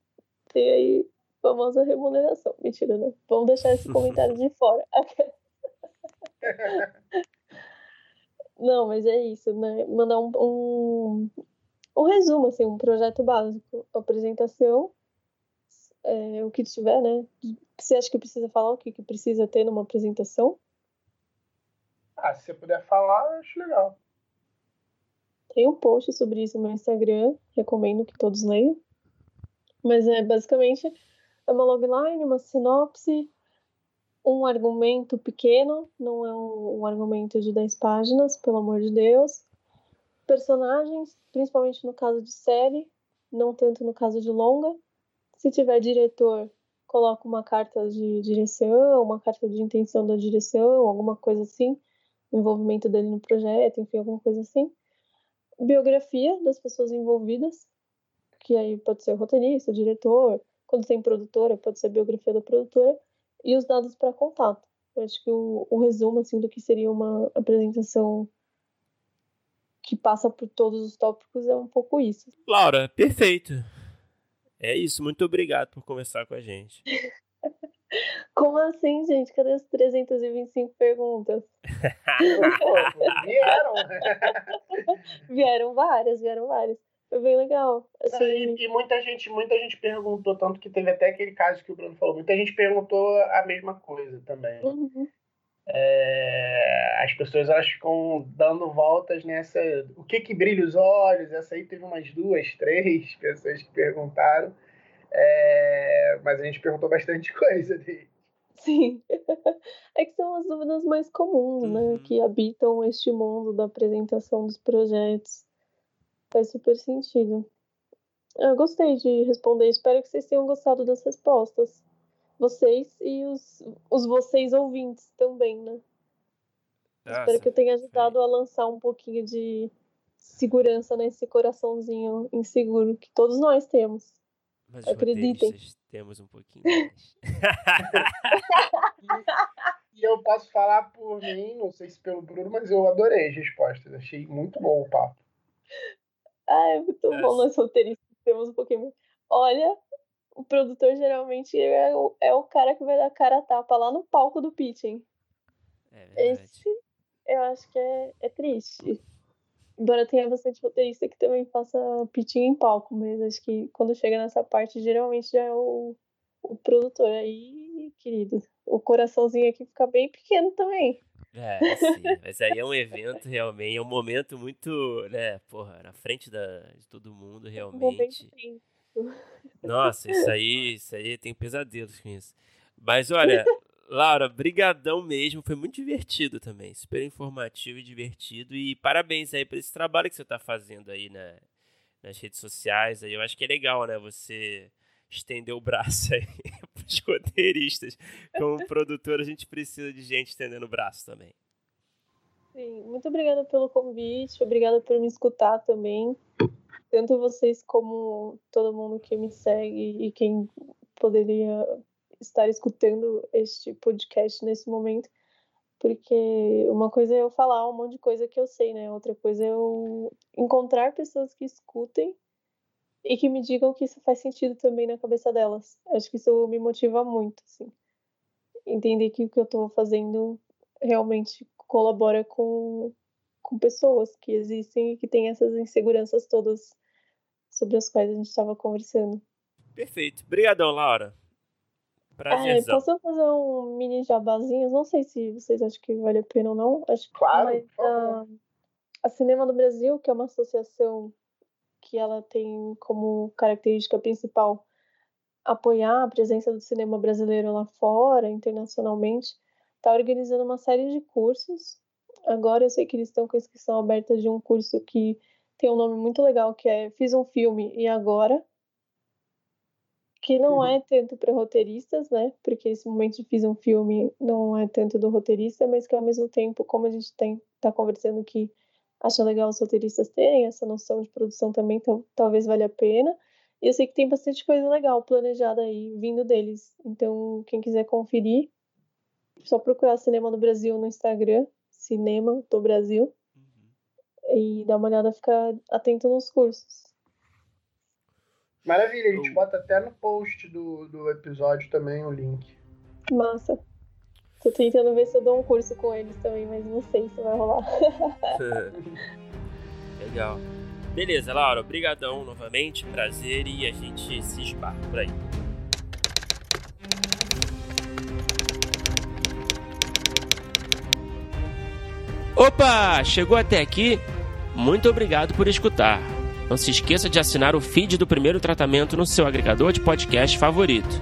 Speaker 3: tem aí famosa remuneração. Mentira, né? Vamos deixar esse comentário de fora. (laughs) Não, mas é isso, né? Mandar um, um, um resumo, assim, um projeto básico, apresentação, é, o que tiver, né? Você acha que precisa falar o que, que precisa ter numa apresentação?
Speaker 1: Ah, se você puder falar, eu acho legal.
Speaker 3: Tem um post sobre isso no meu Instagram, recomendo que todos leiam. Mas é basicamente é uma logline, uma sinopse, um argumento pequeno, não é um, um argumento de 10 páginas, pelo amor de Deus. Personagens, principalmente no caso de série, não tanto no caso de longa. Se tiver diretor, coloca uma carta de direção, uma carta de intenção da direção, alguma coisa assim, envolvimento dele no projeto, enfim, alguma coisa assim. Biografia das pessoas envolvidas, que aí pode ser roteirista, diretor, quando tem produtora, pode ser biografia da produtora e os dados para contato. Eu acho que o, o resumo assim do que seria uma apresentação que passa por todos os tópicos é um pouco isso.
Speaker 2: Laura, perfeito. É isso, muito obrigado por conversar com a gente. (laughs)
Speaker 3: Como assim, gente? Cadê as 325 perguntas? (laughs)
Speaker 1: vieram. (laughs)
Speaker 3: vieram várias, vieram várias. Foi bem legal. Assim...
Speaker 1: E, e, muita gente, muita gente perguntou, tanto que teve até aquele caso que o Bruno falou, muita gente perguntou a mesma coisa também.
Speaker 3: Uhum.
Speaker 1: É, as pessoas elas ficam dando voltas nessa. O que que brilha os olhos? Essa aí teve umas duas, três (laughs) pessoas que perguntaram. É, mas a gente perguntou bastante (laughs) coisa dele.
Speaker 3: Sim. (laughs) É que são as dúvidas mais comuns, né? uhum. né? Que habitam este mundo da apresentação dos projetos. Faz super sentido. Eu gostei de responder. Espero que vocês tenham gostado das respostas. Vocês e os, os vocês ouvintes também, né? Nossa, Espero que eu tenha ajudado a lançar um pouquinho de segurança nesse coraçãozinho inseguro que todos nós temos.
Speaker 2: Mas Acreditem. Temos um pouquinho mais. (laughs)
Speaker 1: e eu posso falar por mim, não sei se pelo Bruno, mas eu adorei as respostas. Achei muito bom o papo.
Speaker 3: Ah, é muito bom nós roteiristas temos um pouquinho. Olha, o produtor geralmente é o, é o cara que vai dar cara a tapa lá no palco do pitching.
Speaker 2: É
Speaker 3: Esse eu acho que é, é triste. Embora tenha bastante roteirista que também faça pitching em palco, mas acho que quando chega nessa parte, geralmente já é o, o produtor. Aí, querido, o coraçãozinho aqui fica bem pequeno também.
Speaker 2: É, sim, mas aí é um evento realmente, é um momento muito, né, porra, na frente da, de todo mundo, realmente.
Speaker 3: Um
Speaker 2: Nossa, isso aí, isso aí tem pesadelos com isso. Mas olha, (laughs) Laura, brigadão mesmo, foi muito divertido também, super informativo e divertido e parabéns aí por esse trabalho que você está fazendo aí na, nas redes sociais, aí eu acho que é legal, né, você estender o braço aí (laughs) para os roteiristas. Como produtor, a gente precisa de gente estendendo o braço também.
Speaker 3: Sim, muito obrigada pelo convite, obrigada por me escutar também. Tanto vocês como todo mundo que me segue e quem poderia estar escutando este podcast nesse momento. Porque uma coisa é eu falar um monte de coisa que eu sei, né? Outra coisa é eu encontrar pessoas que escutem e que me digam que isso faz sentido também na cabeça delas. Acho que isso me motiva muito, assim. Entender que o que eu estou fazendo realmente colabora com, com pessoas que existem e que têm essas inseguranças todas sobre as quais a gente estava conversando.
Speaker 2: Perfeito. Obrigadão, Laura. Prazerzão.
Speaker 3: É, posso fazer um mini jabazinho? Não sei se vocês acham que vale a pena ou não. Acho
Speaker 1: claro,
Speaker 3: mas, a, a Cinema do Brasil, que é uma associação que ela tem como característica principal apoiar a presença do cinema brasileiro lá fora, internacionalmente, está organizando uma série de cursos. Agora eu sei que eles estão com a inscrição aberta de um curso que tem um nome muito legal, que é Fiz um Filme e Agora, que não uhum. é tanto para roteiristas, né? Porque esse momento de Fiz um Filme não é tanto do roteirista, mas que ao mesmo tempo, como a gente está conversando que acha legal os roteiristas terem essa noção de produção também, então talvez valha a pena. E eu sei que tem bastante coisa legal planejada aí vindo deles. Então, quem quiser conferir, Só procurar Cinema do Brasil no Instagram, Cinema do Brasil, uhum. e dar uma olhada, ficar atento nos cursos.
Speaker 1: Maravilha, a gente bota até no post do, do episódio também o link.
Speaker 3: Massa. Tô tentando ver se eu dou um curso com eles também, mas não sei se vai rolar. (laughs)
Speaker 2: Legal. Beleza, Laura, obrigadão novamente, prazer e a gente se esbarra por aí. Opa, chegou até aqui? Muito obrigado por escutar. Não se esqueça de assinar o feed do primeiro tratamento no seu agregador de podcast favorito.